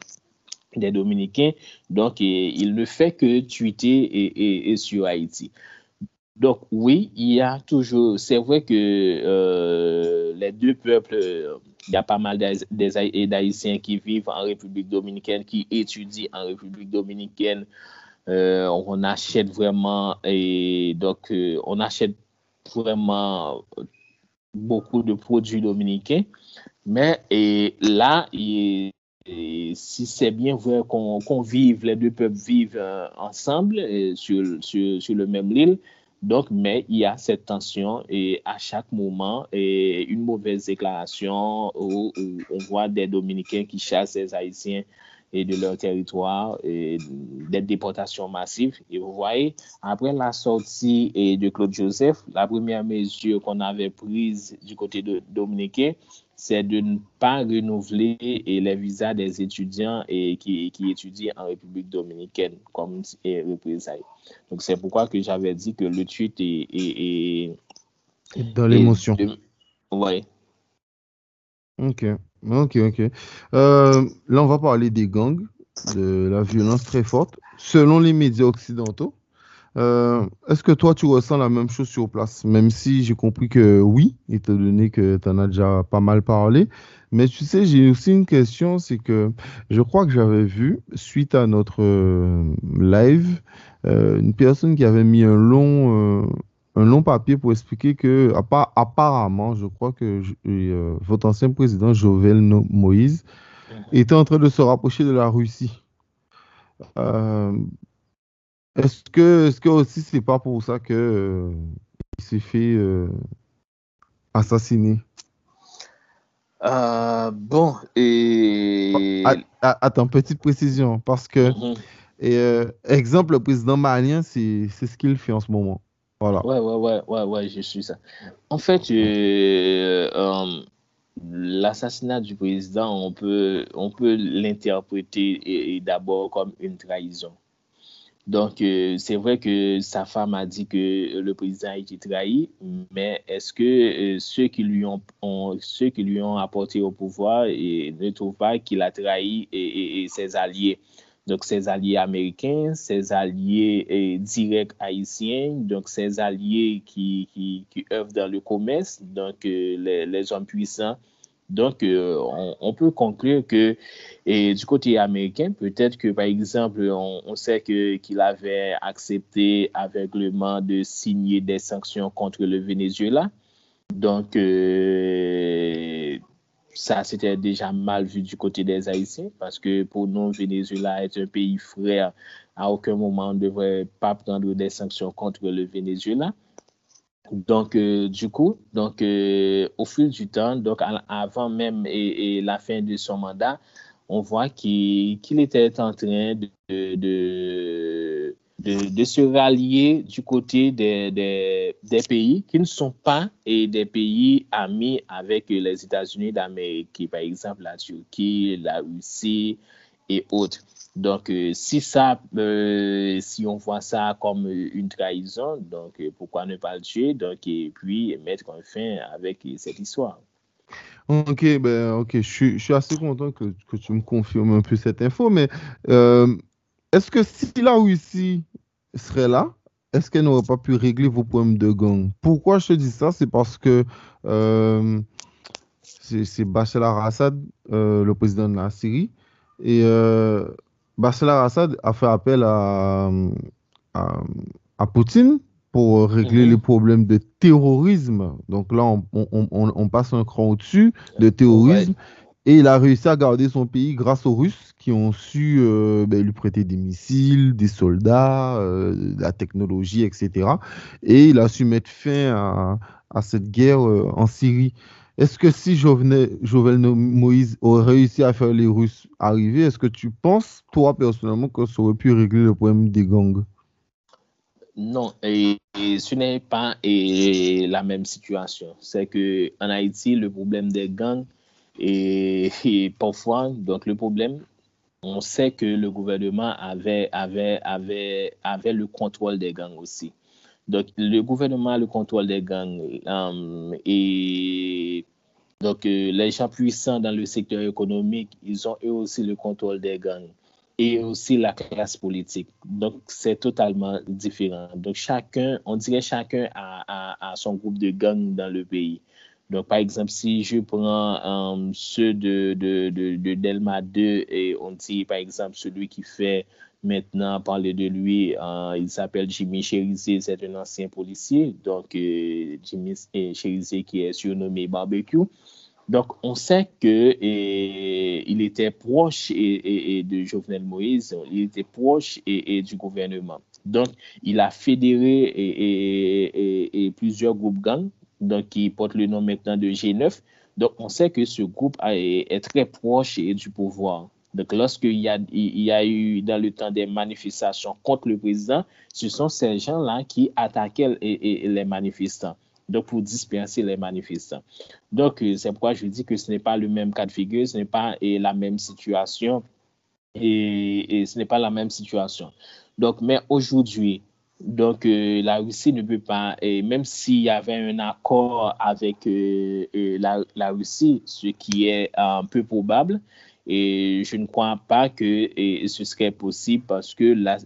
des Dominicains. Donc, il ne fait que tweeter et, sur Haïti. Donc, oui, il y a toujours, c'est vrai que euh, les deux peuples, il y a pas mal d'Haïtiens qui vivent en République dominicaine, qui étudient en République dominicaine. Euh, on achète vraiment, et donc, euh, on achète vraiment beaucoup de produits dominicains. Mais et là, il, et si c'est bien vrai qu'on vive, les deux peuples vivent euh, ensemble euh, sur, sur, le même île, donc, mais il y a cette tension et à chaque moment, et une mauvaise déclaration où, on voit des Dominicains qui chassent les Haïtiens et de leur territoire, et des déportations massives. Et vous voyez, après la sortie de Claude Joseph, la première mesure qu'on avait prise du côté de dominicain, c'est de ne pas renouveler les visas des étudiants et qui, étudient en République dominicaine comme représailles. Donc, c'est pourquoi que j'avais dit que le tweet est... Dans l'émotion. Oui. Ok, ok, ok. Euh, là, on va parler des gangs, de la violence très forte. Selon les médias occidentaux, euh, est-ce que toi, tu ressens la même chose sur place? Même si j'ai compris que oui, étant donné que tu en as déjà pas mal parlé. Mais tu sais, j'ai aussi une question, c'est que je crois que j'avais vu, suite à notre euh, live, une personne qui avait mis un long, un long papier pour expliquer que, apparemment, je crois que votre ancien président, Jovel Moïse, était en train de se rapprocher de la Russie. Est-ce que, est-ce que aussi c'est pas pour ça que euh, il s'est fait euh, assassiner? Euh, bon, et. Attends, petite précision, parce que, mhm. et, exemple, le président malien, c'est ce qu'il fait en ce moment. Voilà. Ouais, ouais, ouais, ouais, ouais, je suis ça. En fait, l'assassinat du président, on peut, on peut l'interpréter d'abord comme une trahison. Donc, euh, c'est vrai que sa femme a dit que le président a été trahi, mais est-ce que euh, ceux, qui lui ont, ceux qui lui ont apporté au pouvoir ne trouvent pas qu'il a trahi et, ses alliés? Donc, ses alliés américains, ses alliés directs haïtiens, donc ses alliés qui, qui, œuvrent dans le commerce, donc euh, les, les hommes puissants donc, euh, on, peut conclure que du côté américain, peut-être que, par exemple, on, sait qu'il avait accepté aveuglement de signer des sanctions contre le Venezuela. Donc, euh, ça, c'était déjà mal vu du côté des Haïtiens parce que pour nous, Venezuela est un pays frère. À aucun moment, on ne devrait pas prendre des sanctions contre le Venezuela. Donc, euh, du coup, donc, euh, au fil du temps, donc avant même et, la fin de son mandat, on voit qu'il était en train de, de, de, se rallier du côté des, des, pays qui ne sont pas et des pays amis avec les États-Unis d'Amérique, par exemple la Turquie, la Russie et autres. Donc, euh, si ça, euh, si on voit ça comme une trahison, donc euh, pourquoi ne pas le tuer, donc et puis mettre un fin avec cette histoire. Ok, ben ok, je suis, assez content que, tu me confirmes un peu cette info, mais est-ce que si la Russie serait là, est-ce qu'elle n'aurait pas pu régler vos problèmes de gang? Pourquoi je te dis ça? C'est parce que c'est Bachar al-Assad, le président de la Syrie, et Bachar Assad a fait appel à, à, Poutine pour régler mhm. les problèmes de terrorisme. Donc là, on, on, on, passe un cran au-dessus de terrorisme. Et il a réussi à garder son pays grâce aux Russes qui ont su euh, ben, lui prêter des missiles, des soldats, euh, la technologie, etc. Et il a su mettre fin à, cette guerre euh, en Syrie. Est-ce que si Jovenel, Moïse aurait réussi à faire les Russes arriver, est-ce que tu penses, toi personnellement, que ça aurait pu régler le problème des gangs? Non, et, ce n'est pas la même situation. C'est que en Haïti, le problème des gangs est, parfois, donc le problème, on sait que le gouvernement avait, avait, avait, avait le contrôle des gangs aussi. Donc, le gouvernement a le contrôle des gangs euh, et donc euh, les gens puissants dans le secteur économique, ils ont eux aussi le contrôle des gangs et aussi la classe politique. Donc, c'est totalement différent. Donc, chacun, on dirait chacun a, a, son groupe de gangs dans le pays. Donc, par exemple, si je prends euh, ceux de, de, de, de, Delma 2 et on dit, par exemple, celui qui fait Maintenant, parler de lui, euh, il s'appelle Jimmy Cherizé, c'est un ancien policier. Donc, euh, Jimmy Cherizé qui est surnommé Barbecue. Donc, on sait que il était proche et, de Jovenel Moïse, il était proche et, du gouvernement. Donc, il a fédéré et, plusieurs groupes gangs, donc qui portent le nom maintenant de G9. Donc, on sait que ce groupe est, très proche du pouvoir. Donc, lorsqu'il y il y a eu dans le temps des manifestations contre le président, ce sont ces gens-là qui attaquaient les manifestants. Donc, pour disperser les manifestants. Donc, euh, c'est pourquoi je dis que ce n'est pas le même cas de figure, ce n'est pas la même situation. Et, ce n'est pas la même situation. Donc, mais aujourd'hui, donc euh, la Russie ne peut pas, et même s'il y avait un accord avec euh, la, Russie, ce qui est un peu probable, et je ne crois pas que ce serait possible parce que la,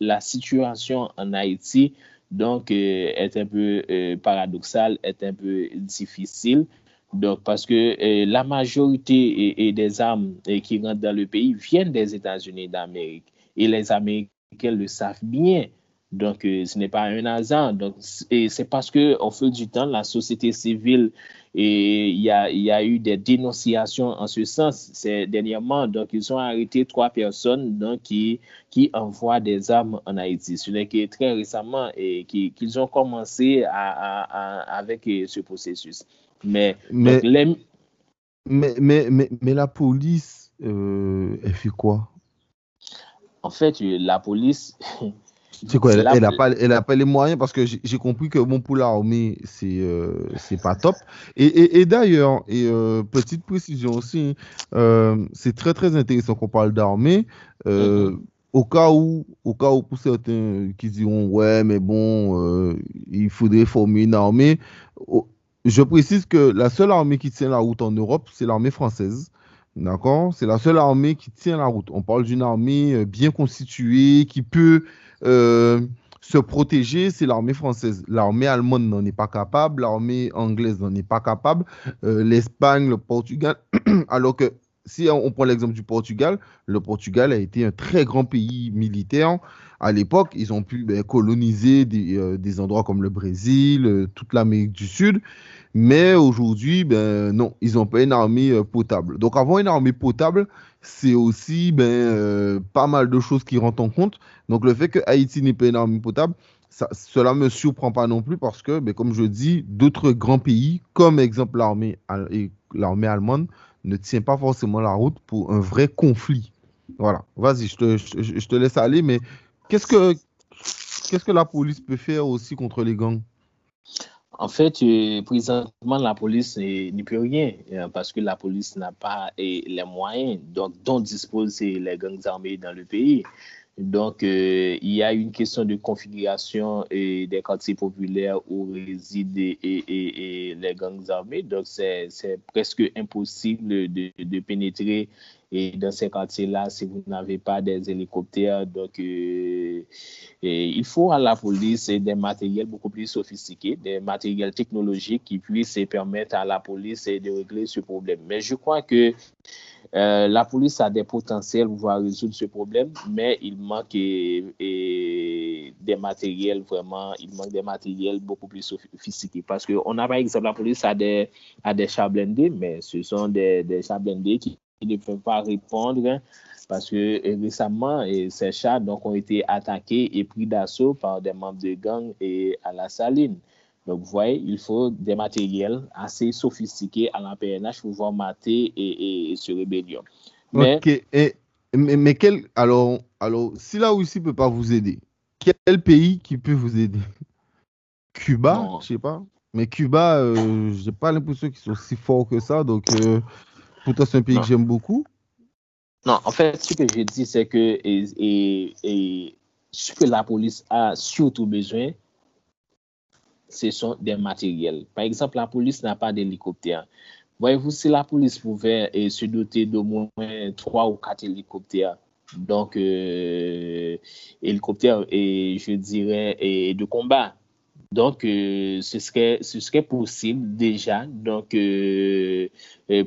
la situation en Haïti donc, euh, est un peu euh, paradoxal, est un peu difficile. Donc, parce que euh, la majorité des armes qui rentrent dans le pays viennent des États-Unis d'Amérique. Et les Américains le savent bien. Donc, ce n'est pas un hasard. Donc, c'est parce qu'au fil du temps, la société civile et il y a, y a eu des dénonciations en ce sens dernièrement. Donc, ils ont arrêté trois personnes donc, qui, qui envoient des armes en Haïti. Ce n'est que très récemment et qu'ils ont commencé à, avec ce processus. Mais, mais, mais, mais, mais, la police, euh, elle fait quoi? En fait, la police, C'est quoi, elle n'a pas, elle a pas les moyens parce que j'ai compris que bon, pour l'armée, c'est euh, c'est pas top. Et, et, et d'ailleurs, et euh, petite précision aussi, euh, c'est très très intéressant qu'on parle d'armée. Mm-hmm. Au cas où, au cas où pour certains qui diront ouais, mais bon, il faudrait former une armée. Je précise que la seule armée qui tient la route en Europe, c'est l'armée française. D'accord? C'est la seule armée qui tient la route. On parle d'une armée bien constituée qui peut euh, se protéger, c'est l'armée française. L'armée allemande n'en est pas capable, l'armée anglaise n'en est pas capable, euh, l'Espagne, le Portugal. Alors que si on, prend l'exemple du Portugal, le Portugal a été un très grand pays militaire. À l'époque, ils ont pu ben, coloniser des, euh, des, endroits comme le Brésil, toute l'Amérique du Sud. Mais aujourd'hui, ben non, ils n'ont pas une armée potable. Donc avoir une armée potable, c'est aussi ben, euh, pas mal de choses qui rentrent en compte. Donc le fait que Haïti n'ait pas une armée potable, cela ne me surprend pas non plus parce que, ben, comme je dis, d'autres grands pays, comme exemple l'armée allemande, ne tient pas forcément la route pour un vrai conflit. Voilà, vas-y, je te, laisse aller, mais qu'est-ce que, qu'est-ce que la police peut faire aussi contre les gangs? En fait, euh, présentement, la police n'y peut rien euh, parce que la police n'a pas les moyens dont disposent les gangs armés dans le pays. Donc, euh, il y a une question de configuration des quartiers populaires où résident et, les gangs armés. Donc, c'est presque impossible de, pénétrer et dans ces quartiers-là si vous n'avez pas des hélicoptères. Donc, euh, il faut à la police des matériels beaucoup plus sophistiqués, des matériels technologiques qui puissent permettre à la police de régler ce problème. Mais je crois que euh, la police a des potentiels pour résoudre ce problème, mais il manque des matériels vraiment, il manque des matériels beaucoup plus sophistiqués. Parce qu'on a par exemple, la police a des, a des chars blindés, mais ce sont des, des chars blindés qui, ne peuvent pas répondre hein, parce que récemment, ces donc, ont été attaqués et pris d'assaut par des membres de gang et à la saline. Donc, vous voyez, il faut des matériels assez sophistiqués à la PNH pour pouvoir mater et, et, ce rébellion. Mais, mais, quel, alors, alors, si la Russie ne peut pas vous aider, quel pays qui peut vous aider? Cuba, je sais pas. Mais Cuba, euh, je n'ai pas l'impression qu'ils sont si forts que ça. Donc, euh, pourtant, c'est un pays que j'aime beaucoup. Non, en fait, ce que je dis, c'est que et, et, ce que la police a surtout besoin, ce sont des matériels. Par exemple, la police n'a pas d'hélicoptère. Voyez-vous, si la police pouvait eh, se doter d'au moins trois ou quatre hélicoptères, donc euh, hélicoptères, et je dirais, et de combat, donc, euh, ce, serait, ce serait possible déjà donc, euh,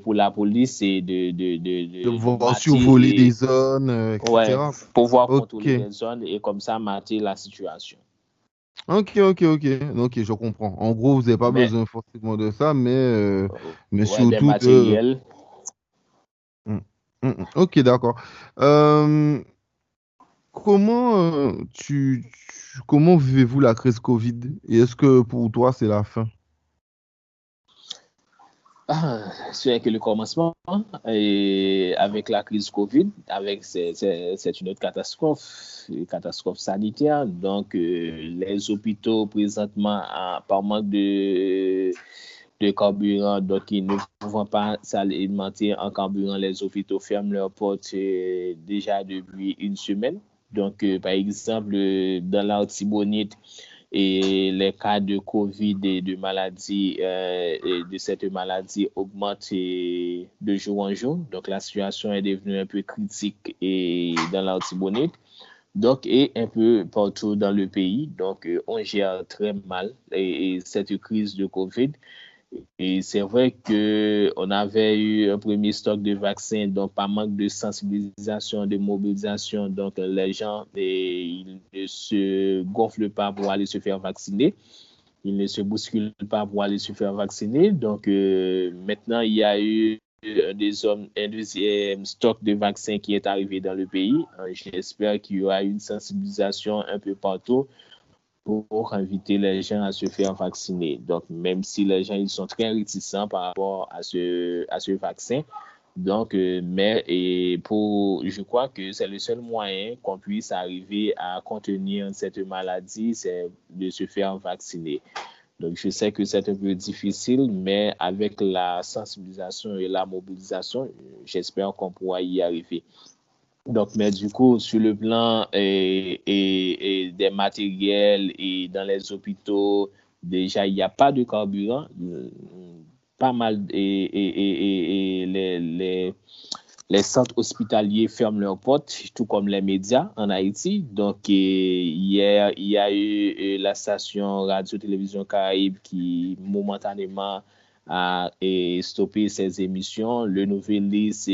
pour la police de, de, de, de, pouvoir survoler des zones, etc. Ouais, pouvoir contrôler les zones et comme ça mater la situation. Ok, ok, ok. Ok, je comprends. En gros, vous n'avez pas besoin forcément de ça, mais, euh, mais surtout. De... Hum, hum, hum. Ok, d'accord. Euh, comment euh, tu, comment vivez-vous la crise Covid? Et est-ce que pour toi c'est la fin? Ah, c'est vrai que le commencement, et avec la crise Covid, c'est une autre catastrophe, une catastrophe sanitaire. Donc, euh, les hôpitaux, présentement, à, par manque de, de carburant, donc ils ne pouvant pas s'alimenter en carburant, les hôpitaux ferment leurs portes euh, déjà depuis une semaine. Donc, euh, par exemple, euh, dans l'Artibonite, et les cas de COVID et de maladie, euh, de cette maladie augmentent de jour en jour. Donc, la situation est devenue un peu critique et dans l'Artibonite. Donc, et un peu partout dans le pays. Donc, on gère très mal cette crise de COVID. Et c'est vrai qu'on avait eu un premier stock de vaccins, donc pas manque de sensibilisation, de mobilisation. Donc les gens ne se gonflent pas pour aller se faire vacciner. Ils ne se bousculent pas pour aller se faire vacciner. Donc euh, maintenant, il y a eu hommes, un deuxième stock de vaccins qui est arrivé dans le pays. J'espère qu'il y aura une sensibilisation un peu partout pour inviter les gens à se faire vacciner. Donc, même si les gens ils sont très réticents par rapport à ce, vaccin, donc, euh, mais et pour, je crois que c'est le seul moyen qu'on puisse arriver à contenir cette maladie, c'est de se faire vacciner. Donc, je sais que c'est un peu difficile, mais avec la sensibilisation et la mobilisation, j'espère qu'on pourra y arriver. Donc, mais du coup, sur le plan et, et, des matériels et dans les hôpitaux, déjà, il n'y a pas de carburant. Pas mal et, les, les, centres hospitaliers ferment leurs portes, tout comme les médias en Haïti. Donc, hier, il y a eu la station Radio-Télévision Caraïbe qui, momentanément, a stoppé ses émissions. Le nouvel liste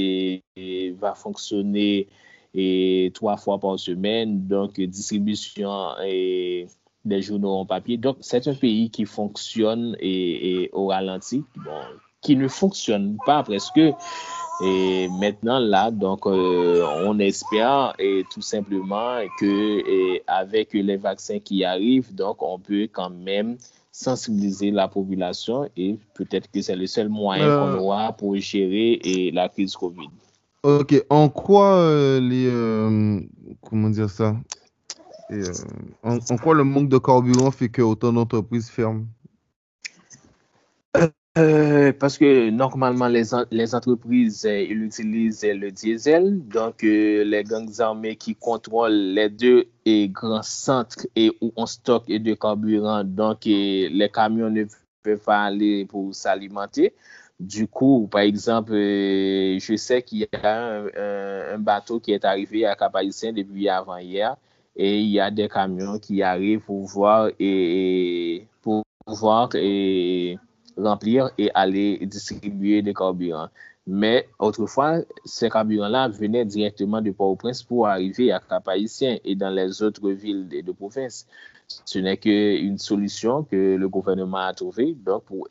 va fonctionner et trois fois par semaine, donc distribution et des journaux en papier. Donc, c'est un pays qui fonctionne et, au ralenti, qui ne fonctionne pas presque. Et maintenant, là, donc, euh, on espère et tout simplement que et avec les vaccins qui arrivent, donc, on peut quand même sensibiliser la population et peut-être que c'est le seul moyen qu'on euh. aura pour gérer et la crise Covid. Ok, en quoi euh, les comment dire ça? En, quoi le manque de carburant fait que autant d'entreprises ferment? Parce que normalement, les, entreprises ils utilisent le diesel. Donc, les gangs armés qui contrôlent les deux grands centres et où on stocke de carburant, donc les camions ne peuvent pas aller pour s'alimenter. Du coup, par exemple, je sais qu'il y a un, bateau qui est arrivé à cap depuis avant-hier et il y a des camions qui arrivent pour voir et, pour voir et remplir et aller distribuer des carburants. Mais autrefois, ces carburants-là venaient directement de Port-au-Prince pour arriver à Cap-Haïtien et dans les autres villes de, de province. Ce n'est qu'une solution que le gouvernement a trouvée pour,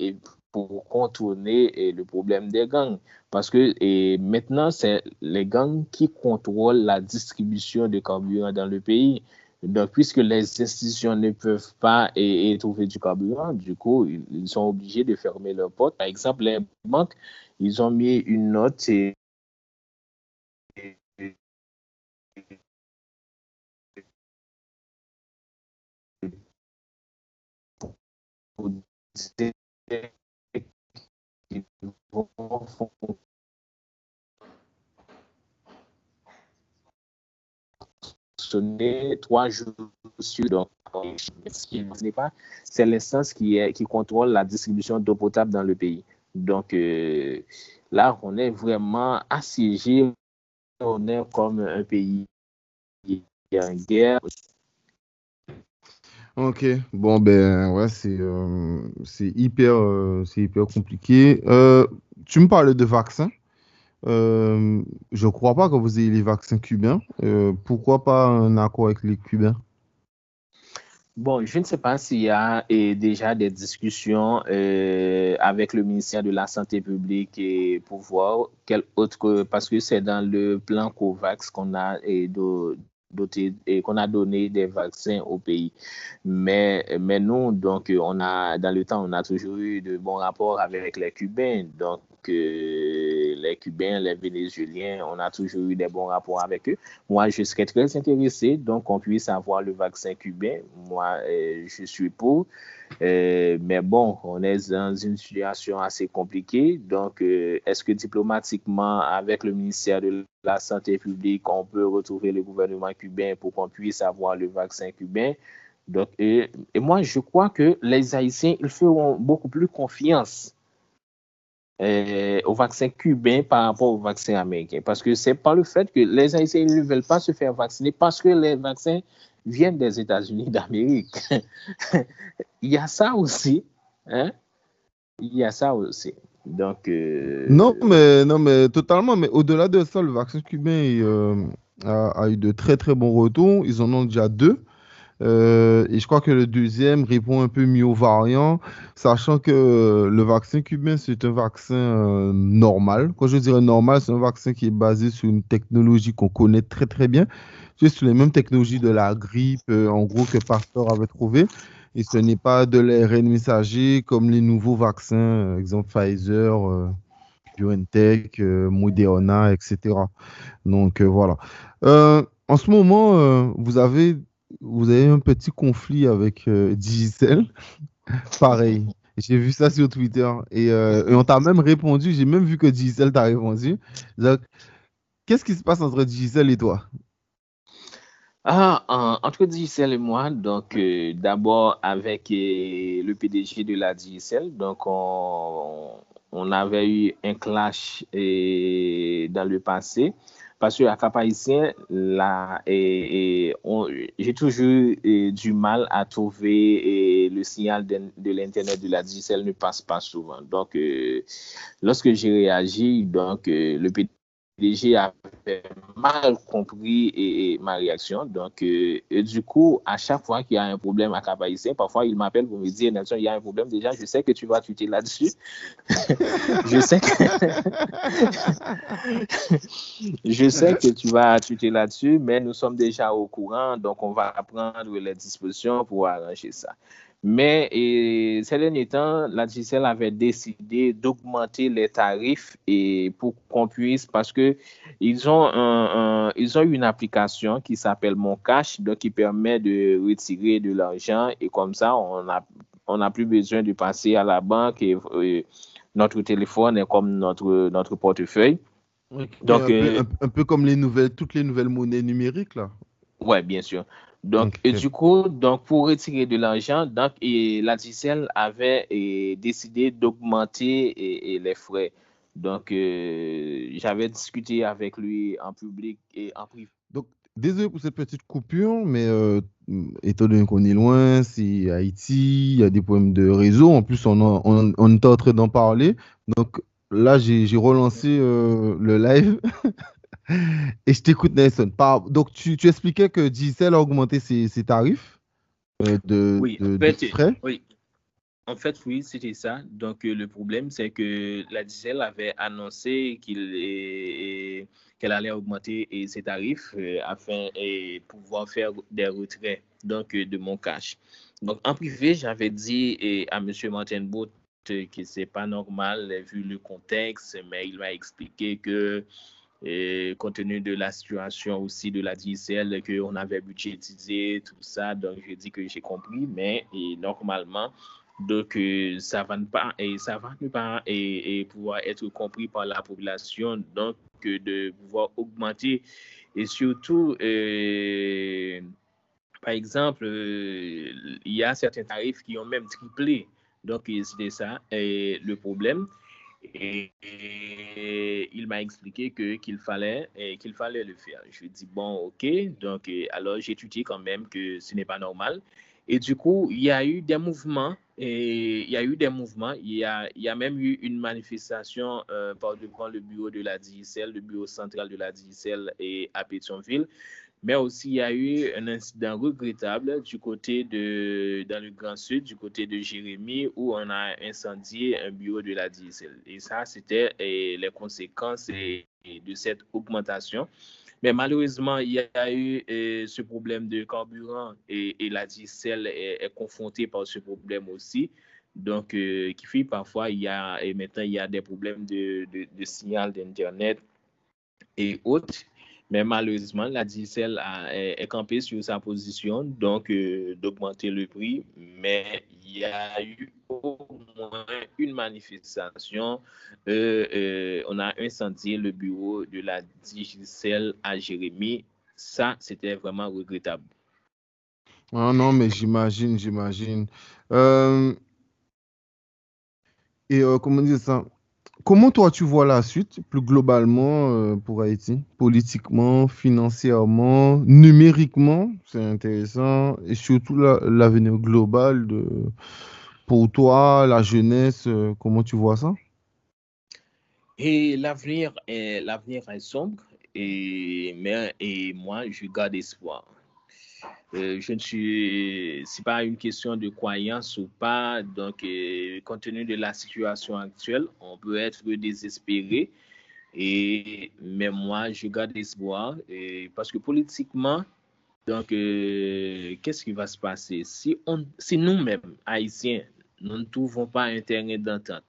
contourner le problème des gangs. Parce que et maintenant, c'est les gangs qui contrôlent la distribution de carburant dans le pays. Donc, puisque les institutions ne peuvent pas et, trouver du carburant, du coup, ils, sont obligés de fermer leurs portes. Par exemple, les banques, ils ont mis une note et, trois jours sur donc c'est l'instance qui qui contrôle la distribution d'eau potable dans le pays. Donc euh, là on est vraiment assiégé. On est comme un pays qui est en guerre. Ok, bon ben ouais, c'est euh, hyper, euh, hyper compliqué. tu me parlais de vaccins. Euh, je ne crois pas que vous ayez les vaccins cubains. Euh, pourquoi pas un accord avec les Cubains? Bon, je ne sais pas s'il y a déjà des discussions euh, avec le ministère de la Santé publique et pour voir quel autre, parce que c'est dans le plan COVAX qu'on a et de, et qu'on a donné des vaccins au pays. Mais, mais nous, donc, on a, dans le temps, on a toujours eu de bons rapports avec les Cubains. Donc, les Cubains, les Vénézuéliens, on a toujours eu des bons rapports avec eux. Moi, je serais très intéressé, donc, qu'on puisse avoir le vaccin cubain. Moi, euh, je suis pour. Euh, mais bon, on est dans une situation assez compliquée. Donc, euh, est-ce que diplomatiquement, avec le ministère de la Santé publique, on peut retrouver le gouvernement cubain pour qu'on puisse avoir le vaccin cubain? Donc, et, moi, je crois que les Haïtiens, ils feront beaucoup plus confiance euh, au vaccin cubain par rapport au vaccin américain. Parce que c'est pas le fait que les Haïtiens ne veulent pas se faire vacciner parce que les vaccins viennent des États-Unis d'Amérique. Il y a ça aussi. Hein? Il y a ça aussi. Donc. Euh, non, mais, non, mais totalement. Mais au-delà de ça, le vaccin cubain euh, a, eu de très, très bons retours. Ils en ont déjà deux. Euh, et je crois que le deuxième répond un peu mieux aux variants, sachant que le vaccin cubain, c'est un vaccin normal. Quand je dirais normal, c'est un vaccin qui est basé sur une technologie qu'on connaît très très bien, c'est sur les mêmes technologies de la grippe, en gros, que Pasteur avait trouvé. Et ce n'est pas de l'ARN messager comme les nouveaux vaccins, euh, exemple Pfizer, euh, BioNTech, euh, Moderna, etc. Donc voilà. en ce moment, vous, avez, vous avez un petit conflit avec Digicel. Pareil. J'ai vu ça sur Twitter et, on t'a même répondu. J'ai même vu que Digicel t'a répondu. Qu'est-ce qui se passe entre Digicel et toi? Ah, entre DJCL et moi, donc euh, d'abord avec euh, le PDG de la DJCL, donc on, avait eu un clash euh, dans le passé parce que à Cap Haïtien, j'ai toujours du mal à trouver le signal de, l'Internet de la DJCL ne passe pas souvent. Donc, lorsque j'ai réagi, donc le PDG DG avait mal compris et, ma réaction. Donc, euh, du coup, à chaque fois qu'il y a un problème à cap parfois il m'appelle pour me dire Nelson, il y a un problème. Déjà, je sais que tu vas tuer là-dessus. je sais que je sais que tu vas tuer là-dessus, mais nous sommes déjà au courant, donc on va prendre les dispositions pour arranger ça. Mais ces derniers temps, la DGCL avait décidé d'augmenter les tarifs et pour qu'on puisse, parce que ils ont, ils ont une application qui s'appelle Mon Cash, donc qui permet de retirer de l'argent et comme ça, on n'a on a plus besoin de passer à la banque et, notre téléphone est comme notre, notre portefeuille. donc, euh, un peu, comme les nouvelles, toutes les nouvelles monnaies numériques là. Ouais, bien sûr. Donc, et du coup, donc pour retirer de l'argent, donc et la DICEL avait décidé d'augmenter les frais. Donc, euh, j'avais discuté avec lui en public et en privé. Donc, désolé pour cette petite coupure, mais euh, étant donné qu'on est loin, c'est Haïti, il y a des problèmes de réseau. En plus, on, on, on est en train d'en parler. Donc, là, j'ai relancé euh, le live. Et je t'écoute, Nelson. Donc, tu, expliquais que Giselle a augmenté ses, tarifs euh, de, oui, en fait, frais Oui. En fait, oui, c'était ça. Donc, euh, le problème, c'est que la Giselle avait annoncé qu'elle allait augmenter ses tarifs euh, afin de pouvoir faire des retraits donc, de mon cash. Donc, en privé, j'avais dit à M. Martin Bout que ce n'est pas normal vu le contexte, mais il m'a expliqué que et compte tenu de la situation aussi de la DSL qu'on avait budgétisé, tout ça. Donc, je dis que j'ai compris, mais normalement, donc, euh, ça va ne pas, et ça va ne pas et, pouvoir être compris par la population, donc de pouvoir augmenter et surtout, euh, par exemple, euh, il y a certains tarifs qui ont même triplé. Donc, c'était ça le problème. Et, il m'a expliqué que qu'il fallait qu'il fallait le faire. Je dit bon, ok. Donc alors j'ai étudié quand même que ce n'est pas normal. Et du coup, il y a eu des mouvements. Il y a eu des mouvements. Il y a, il y a même eu une manifestation euh, par le bureau de la DICL, le bureau central de la DICL et à Pétionville. Mais aussi, il y a eu un incident regrettable du côté de, dans le Grand Sud, du côté de Jérémy, où on a incendié un bureau de la diesel. Et ça, c'était les conséquences de cette augmentation. Mais malheureusement, il y a eu euh, ce problème de carburant et, la diesel est, confrontée par ce problème aussi. Donc, euh, qui fait parfois, il y a, et maintenant, il y a des problèmes de, de signal d'Internet et autres. Mais malheureusement, la diesel a, est, campée sur sa position, donc euh, d'augmenter le prix. Mais il y a eu au moins une manifestation. Euh, euh, on a incendié le bureau de la diesel à Jérémy. Ça, c'était vraiment regrettable. Ah non, mais j'imagine, j'imagine. et comment dire ça? Comment toi tu vois la suite plus globalement euh, pour Haïti, politiquement, financièrement, numériquement, c'est intéressant, et surtout l'avenir global pour toi, la jeunesse, euh, comment tu vois ça? Et l'avenir est, l'avenir est sombre, et, mais, et moi je garde espoir. Euh, je ne suis, c'est pas une question de croyance ou pas. Donc, euh, compte tenu de la situation actuelle, on peut être désespéré. Et, mais moi, je garde espoir parce que politiquement, donc, euh, qu'est-ce qui va se passer? Si, si nous-mêmes, Haïtiens, nous ne trouvons pas un terrain d'entente,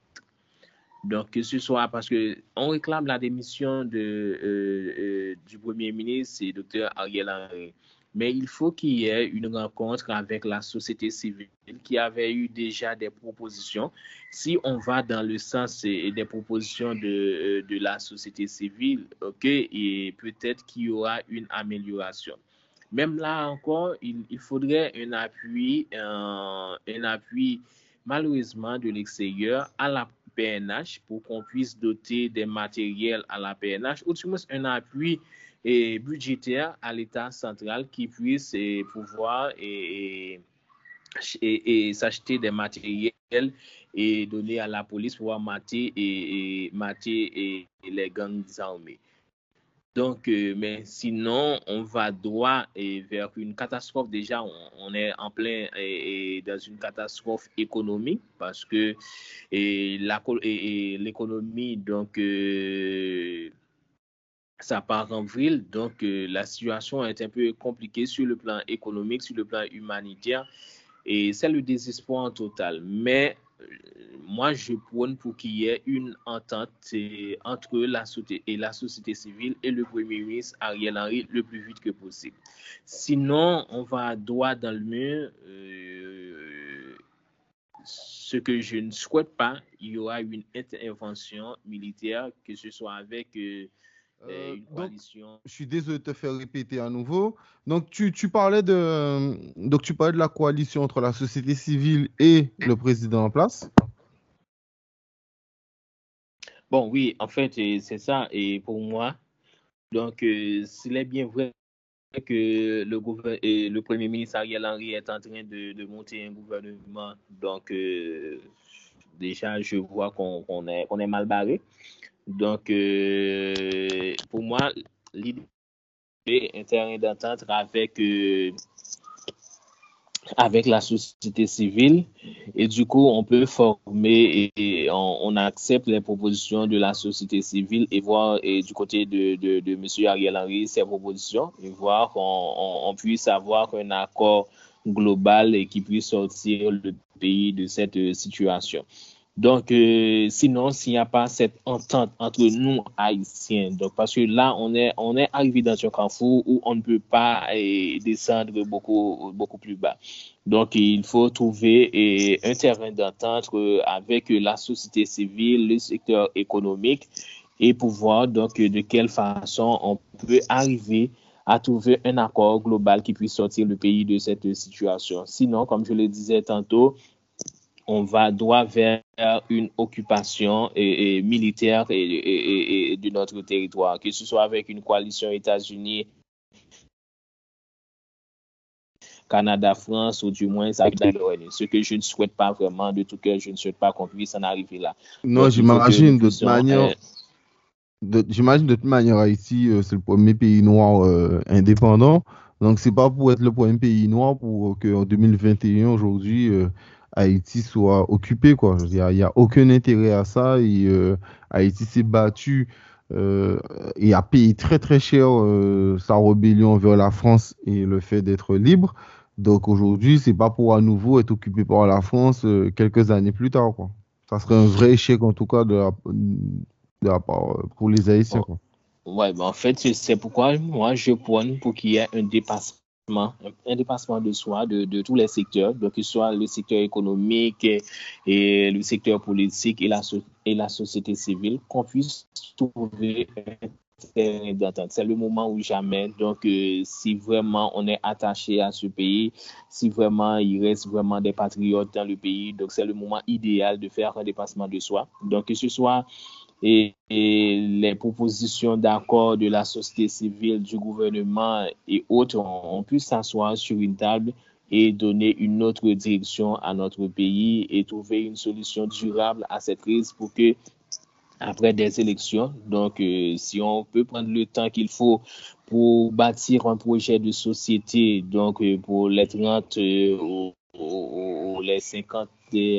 donc, que ce soit parce que on réclame la démission de, du Premier ministre, c'est Dr. Ariel Henry mais il faut qu'il y ait une rencontre avec la société civile qui avait eu déjà des propositions. Si on va dans le sens des propositions de, euh, la société civile, ok, et peut-être qu'il y aura une amélioration. Même là encore, il, faudrait un appui, un, un appui malheureusement de l'extérieur à la PNH pour qu'on puisse doter des matériels à la PNH, ou du moins un appui et budgétaire à l'État central qui puisse pouvoir et, et, s'acheter des matériels et donner à la police pour mater et, les gangs armés. Donc, euh, mais sinon, on va droit vers une catastrophe. Déjà, on, est en plein et, dans une catastrophe économique parce que l'économie, donc, euh, ça part en vrille. Donc, euh, la situation est un peu compliquée sur le plan économique, sur le plan humanitaire. Et c'est le désespoir en total. Mais euh, moi, je prône pour qu'il y ait une entente euh, entre la société, et la société civile et le Premier ministre Ariel Henry le plus vite que possible. Sinon, on va droit dans le mur. ce que je ne souhaite pas, il y aura une intervention militaire, que ce soit avec euh, je suis désolé de te faire répéter à nouveau. Donc, tu, tu, parlais de, donc, tu parlais de la coalition entre la société civile et le président en place. Bon, oui, en fait, c'est ça. Et pour moi, donc, euh, s'il est bien vrai que le, le Premier ministre Ariel Henry est en train de, monter un gouvernement, donc, euh, déjà, je vois qu'on est, est mal barré. Donc, euh, pour moi, l'idée est un terrain d'entente avec, euh, avec la société civile. Et du coup, on peut former et, on, accepte les propositions de la société civile et voir du côté de, de, M. Ariel Henry ses propositions et voir qu'on on, puisse avoir un accord global et qui puisse sortir le pays de cette situation. Donc, euh, sinon, s'il n'y a pas cette entente entre nous, Haïtiens, donc parce que là, on est, on est arrivé dans un carrefour où on ne peut pas eh, descendre beaucoup, beaucoup plus bas. Donc, il faut trouver eh, un terrain d'entente euh, avec la société civile, le secteur économique et pouvoir, donc, de quelle façon on peut arriver à trouver un accord global qui puisse sortir le pays de cette situation. Sinon, comme je le disais tantôt, on va droit vers une occupation et, militaire et, de notre territoire, que ce soit avec une coalition États-Unis, Canada, France, ou du moins Ce que je ne souhaite pas vraiment de tout cœur, je ne souhaite pas qu'on puisse en arriver là. Non, j'imagine de toute manière. J'imagine de toute manière, Haïti, euh, c'est le premier pays noir euh, indépendant. Donc, c'est pas pour être le premier pays noir pour qu'en 2021, aujourd'hui, euh, Haïti soit occupé. Quoi. Il n'y a, a, aucun intérêt à ça. Et, euh, Haïti s'est battu et a payé très très cher sa rébellion vers la France et le fait d'être libre. Donc aujourd'hui, c'est pas pour à nouveau être occupé par la France quelques années plus tard. Quoi. Ça serait un vrai échec en tout cas de la, part, pour les Haïtiens. Quoi. Ouais, ben en fait, c'est pourquoi moi je prône pour qu'il y ait un dépassement un dépassement de soi de, tous les secteurs, donc que ce soit le secteur économique et, le secteur politique et la, et la société civile, qu'on puisse trouver un. C'est le moment où jamais. Donc, euh, si vraiment on est attaché à ce pays, si vraiment il reste vraiment des patriotes dans le pays, donc c'est le moment idéal de faire un dépassement de soi. Donc, que ce soit et, les propositions d'accord de la société civile, du gouvernement et autres, on, puisse s'asseoir sur une table et donner une autre direction à notre pays et trouver une solution durable à cette crise pour que après des élections. Donc, euh, si on peut prendre le temps qu'il faut pour bâtir un projet de société, donc euh, pour les 30 ou, les 50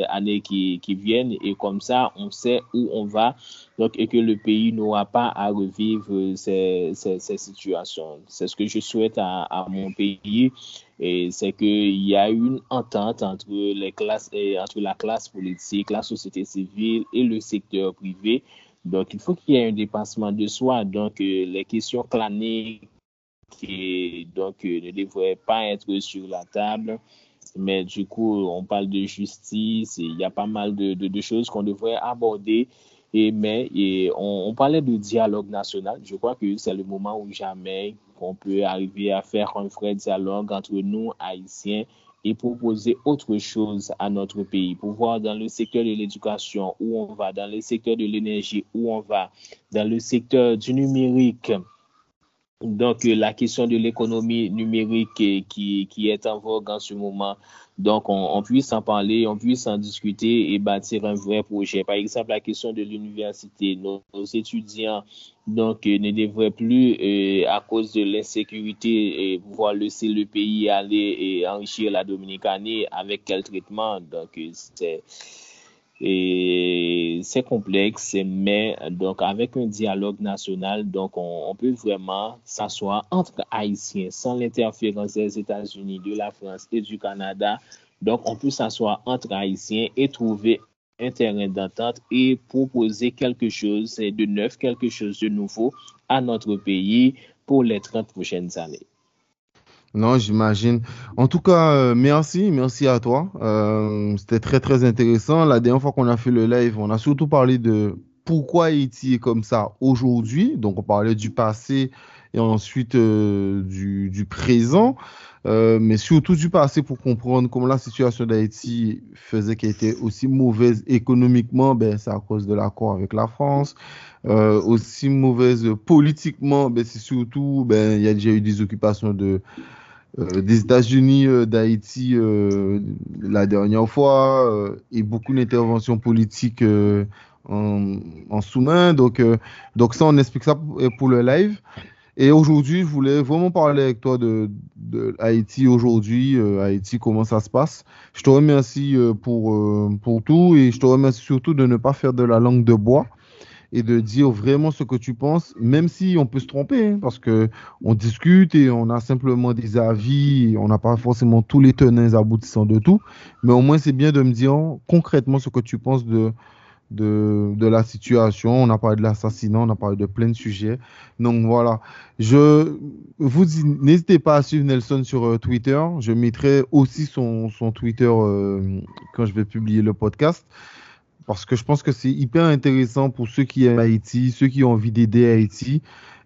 années qui, qui, viennent et comme ça, on sait où on va donc, et que le pays n'aura pas à revivre ces, ces, situations. C'est ce que je souhaite à, mon pays et c'est qu'il y a une entente entre, les classes, entre la classe politique, la société civile et le secteur privé. Donc, il faut qu'il y ait un dépassement de soi. Donc, euh, les questions claniques qui donc, euh, ne devraient pas être sur la table mais du coup, on parle de justice il y a pas mal de, choses qu'on devrait aborder. Et, mais et on, parlait de dialogue national. Je crois que c'est le moment où jamais qu'on peut arriver à faire un vrai dialogue entre nous, Haïtiens, et proposer autre chose à notre pays. Pour voir dans le secteur de l'éducation où on va, dans le secteur de l'énergie où on va, dans le secteur du numérique donc, euh, la question de l'économie numérique qui, qui, est en vogue en ce moment, donc on, puisse en parler, on puisse en discuter et bâtir un vrai projet. Par exemple, la question de l'université, nos, étudiants donc euh, ne devraient plus, euh, à cause de l'insécurité, pouvoir laisser le pays aller et enrichir la Dominicanie avec quel traitement? Donc, c'est et c'est complexe, mais donc avec un dialogue national, donc on, peut vraiment s'asseoir entre Haïtiens sans l'interférence des États-Unis, de la France et du Canada. Donc on peut s'asseoir entre Haïtiens et trouver un terrain d'entente et proposer quelque chose de neuf, quelque chose de nouveau à notre pays pour les 30 prochaines années. Non, j'imagine. En tout cas, euh, merci, merci à toi. Euh, c'était très, très intéressant. La dernière fois qu'on a fait le live, on a surtout parlé de pourquoi Haïti est comme ça aujourd'hui. Donc, on parlait du passé et ensuite euh, du, du, présent, mais surtout du passé pour comprendre comment la situation d'Haïti faisait qu'elle était aussi mauvaise économiquement. Ben, c'est à cause de l'accord avec la France. aussi mauvaise politiquement, ben, c'est surtout, ben, il y a déjà eu des occupations de des États-Unis, euh, d'Haïti euh, la dernière fois, et beaucoup d'interventions politiques en, en sous-main. Donc, donc ça, on explique ça pour, le live. Et aujourd'hui, je voulais vraiment parler avec toi de Haïti aujourd'hui, Haïti, comment ça se passe. Je te remercie pour, pour tout et je te remercie surtout de ne pas faire de la langue de bois et de dire vraiment ce que tu penses, même si on peut se tromper, hein, parce que on discute et on a simplement des avis, on n'a pas forcément tous les tenants aboutissants de tout, mais au moins c'est bien de me dire concrètement ce que tu penses de, de, la situation. On a parlé de l'assassinat, on a parlé de plein de sujets. Donc voilà, je vous n'hésitez pas à suivre Nelson sur euh, Twitter. Je mettrai aussi son, son Twitter euh, quand je vais publier le podcast parce que je pense que c'est hyper intéressant pour ceux qui aiment Haïti, ceux qui ont envie d'aider Haïti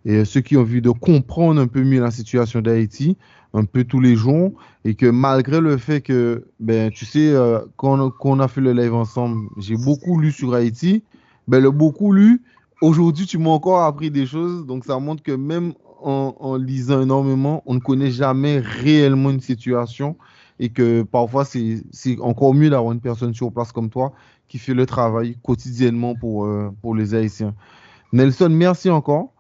et ceux qui ont envie de comprendre un peu mieux la situation d'Haïti, un peu tous les jours, et que malgré le fait que, ben, tu sais, euh, quand, on a fait le live ensemble, j'ai beaucoup lu sur Haïti, ben, le beaucoup lu, aujourd'hui, tu m'as encore appris des choses, donc ça montre que même en lisant énormément, on ne connaît jamais réellement une situation et que parfois c'est encore mieux d'avoir une personne sur place comme toi qui fait le travail quotidiennement pour, euh, pour les Haïtiens. Nelson, merci encore.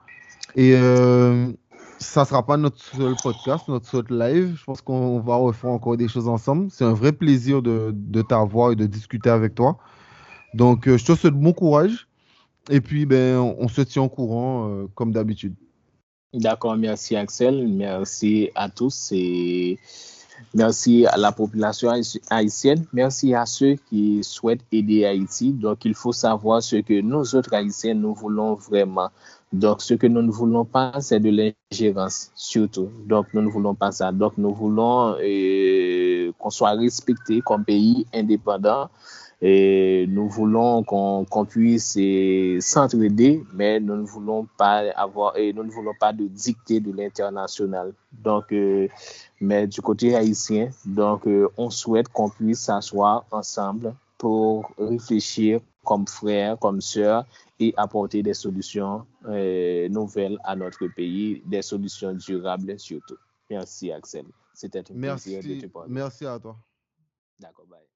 Et euh, ça ne sera pas notre seul podcast, notre seul live. Je pense qu'on va refaire encore des choses ensemble. C'est un vrai plaisir de, de t'avoir et de discuter avec toi. Donc, euh, je te souhaite bon courage. Et puis, ben, on se tient au courant comme d'habitude. D'accord, merci Axel, merci à tous et Merci à la population haïtienne. Merci à ceux qui souhaitent aider Haïti. Donc, il faut savoir ce que nous autres haïtiens, nous voulons vraiment. Donc, ce que nous ne voulons pas, c'est de l'ingérence, surtout. Donc, nous ne voulons pas ça. Donc, nous voulons euh, qu'on soit respecté comme pays indépendant. Et nous voulons qu'on puisse euh, s'entraider, mais nous ne voulons pas avoir, et nous ne voulons pas de dicter de l'international. Donc, euh, mais du côté haïtien, donc, euh, on souhaite qu'on puisse s'asseoir ensemble pour réfléchir comme frères, comme sœurs et apporter des solutions nouvelles à notre pays, des solutions durables surtout. Merci, Axel. C'était un plaisir de te parler. Merci à toi. D'accord, bye.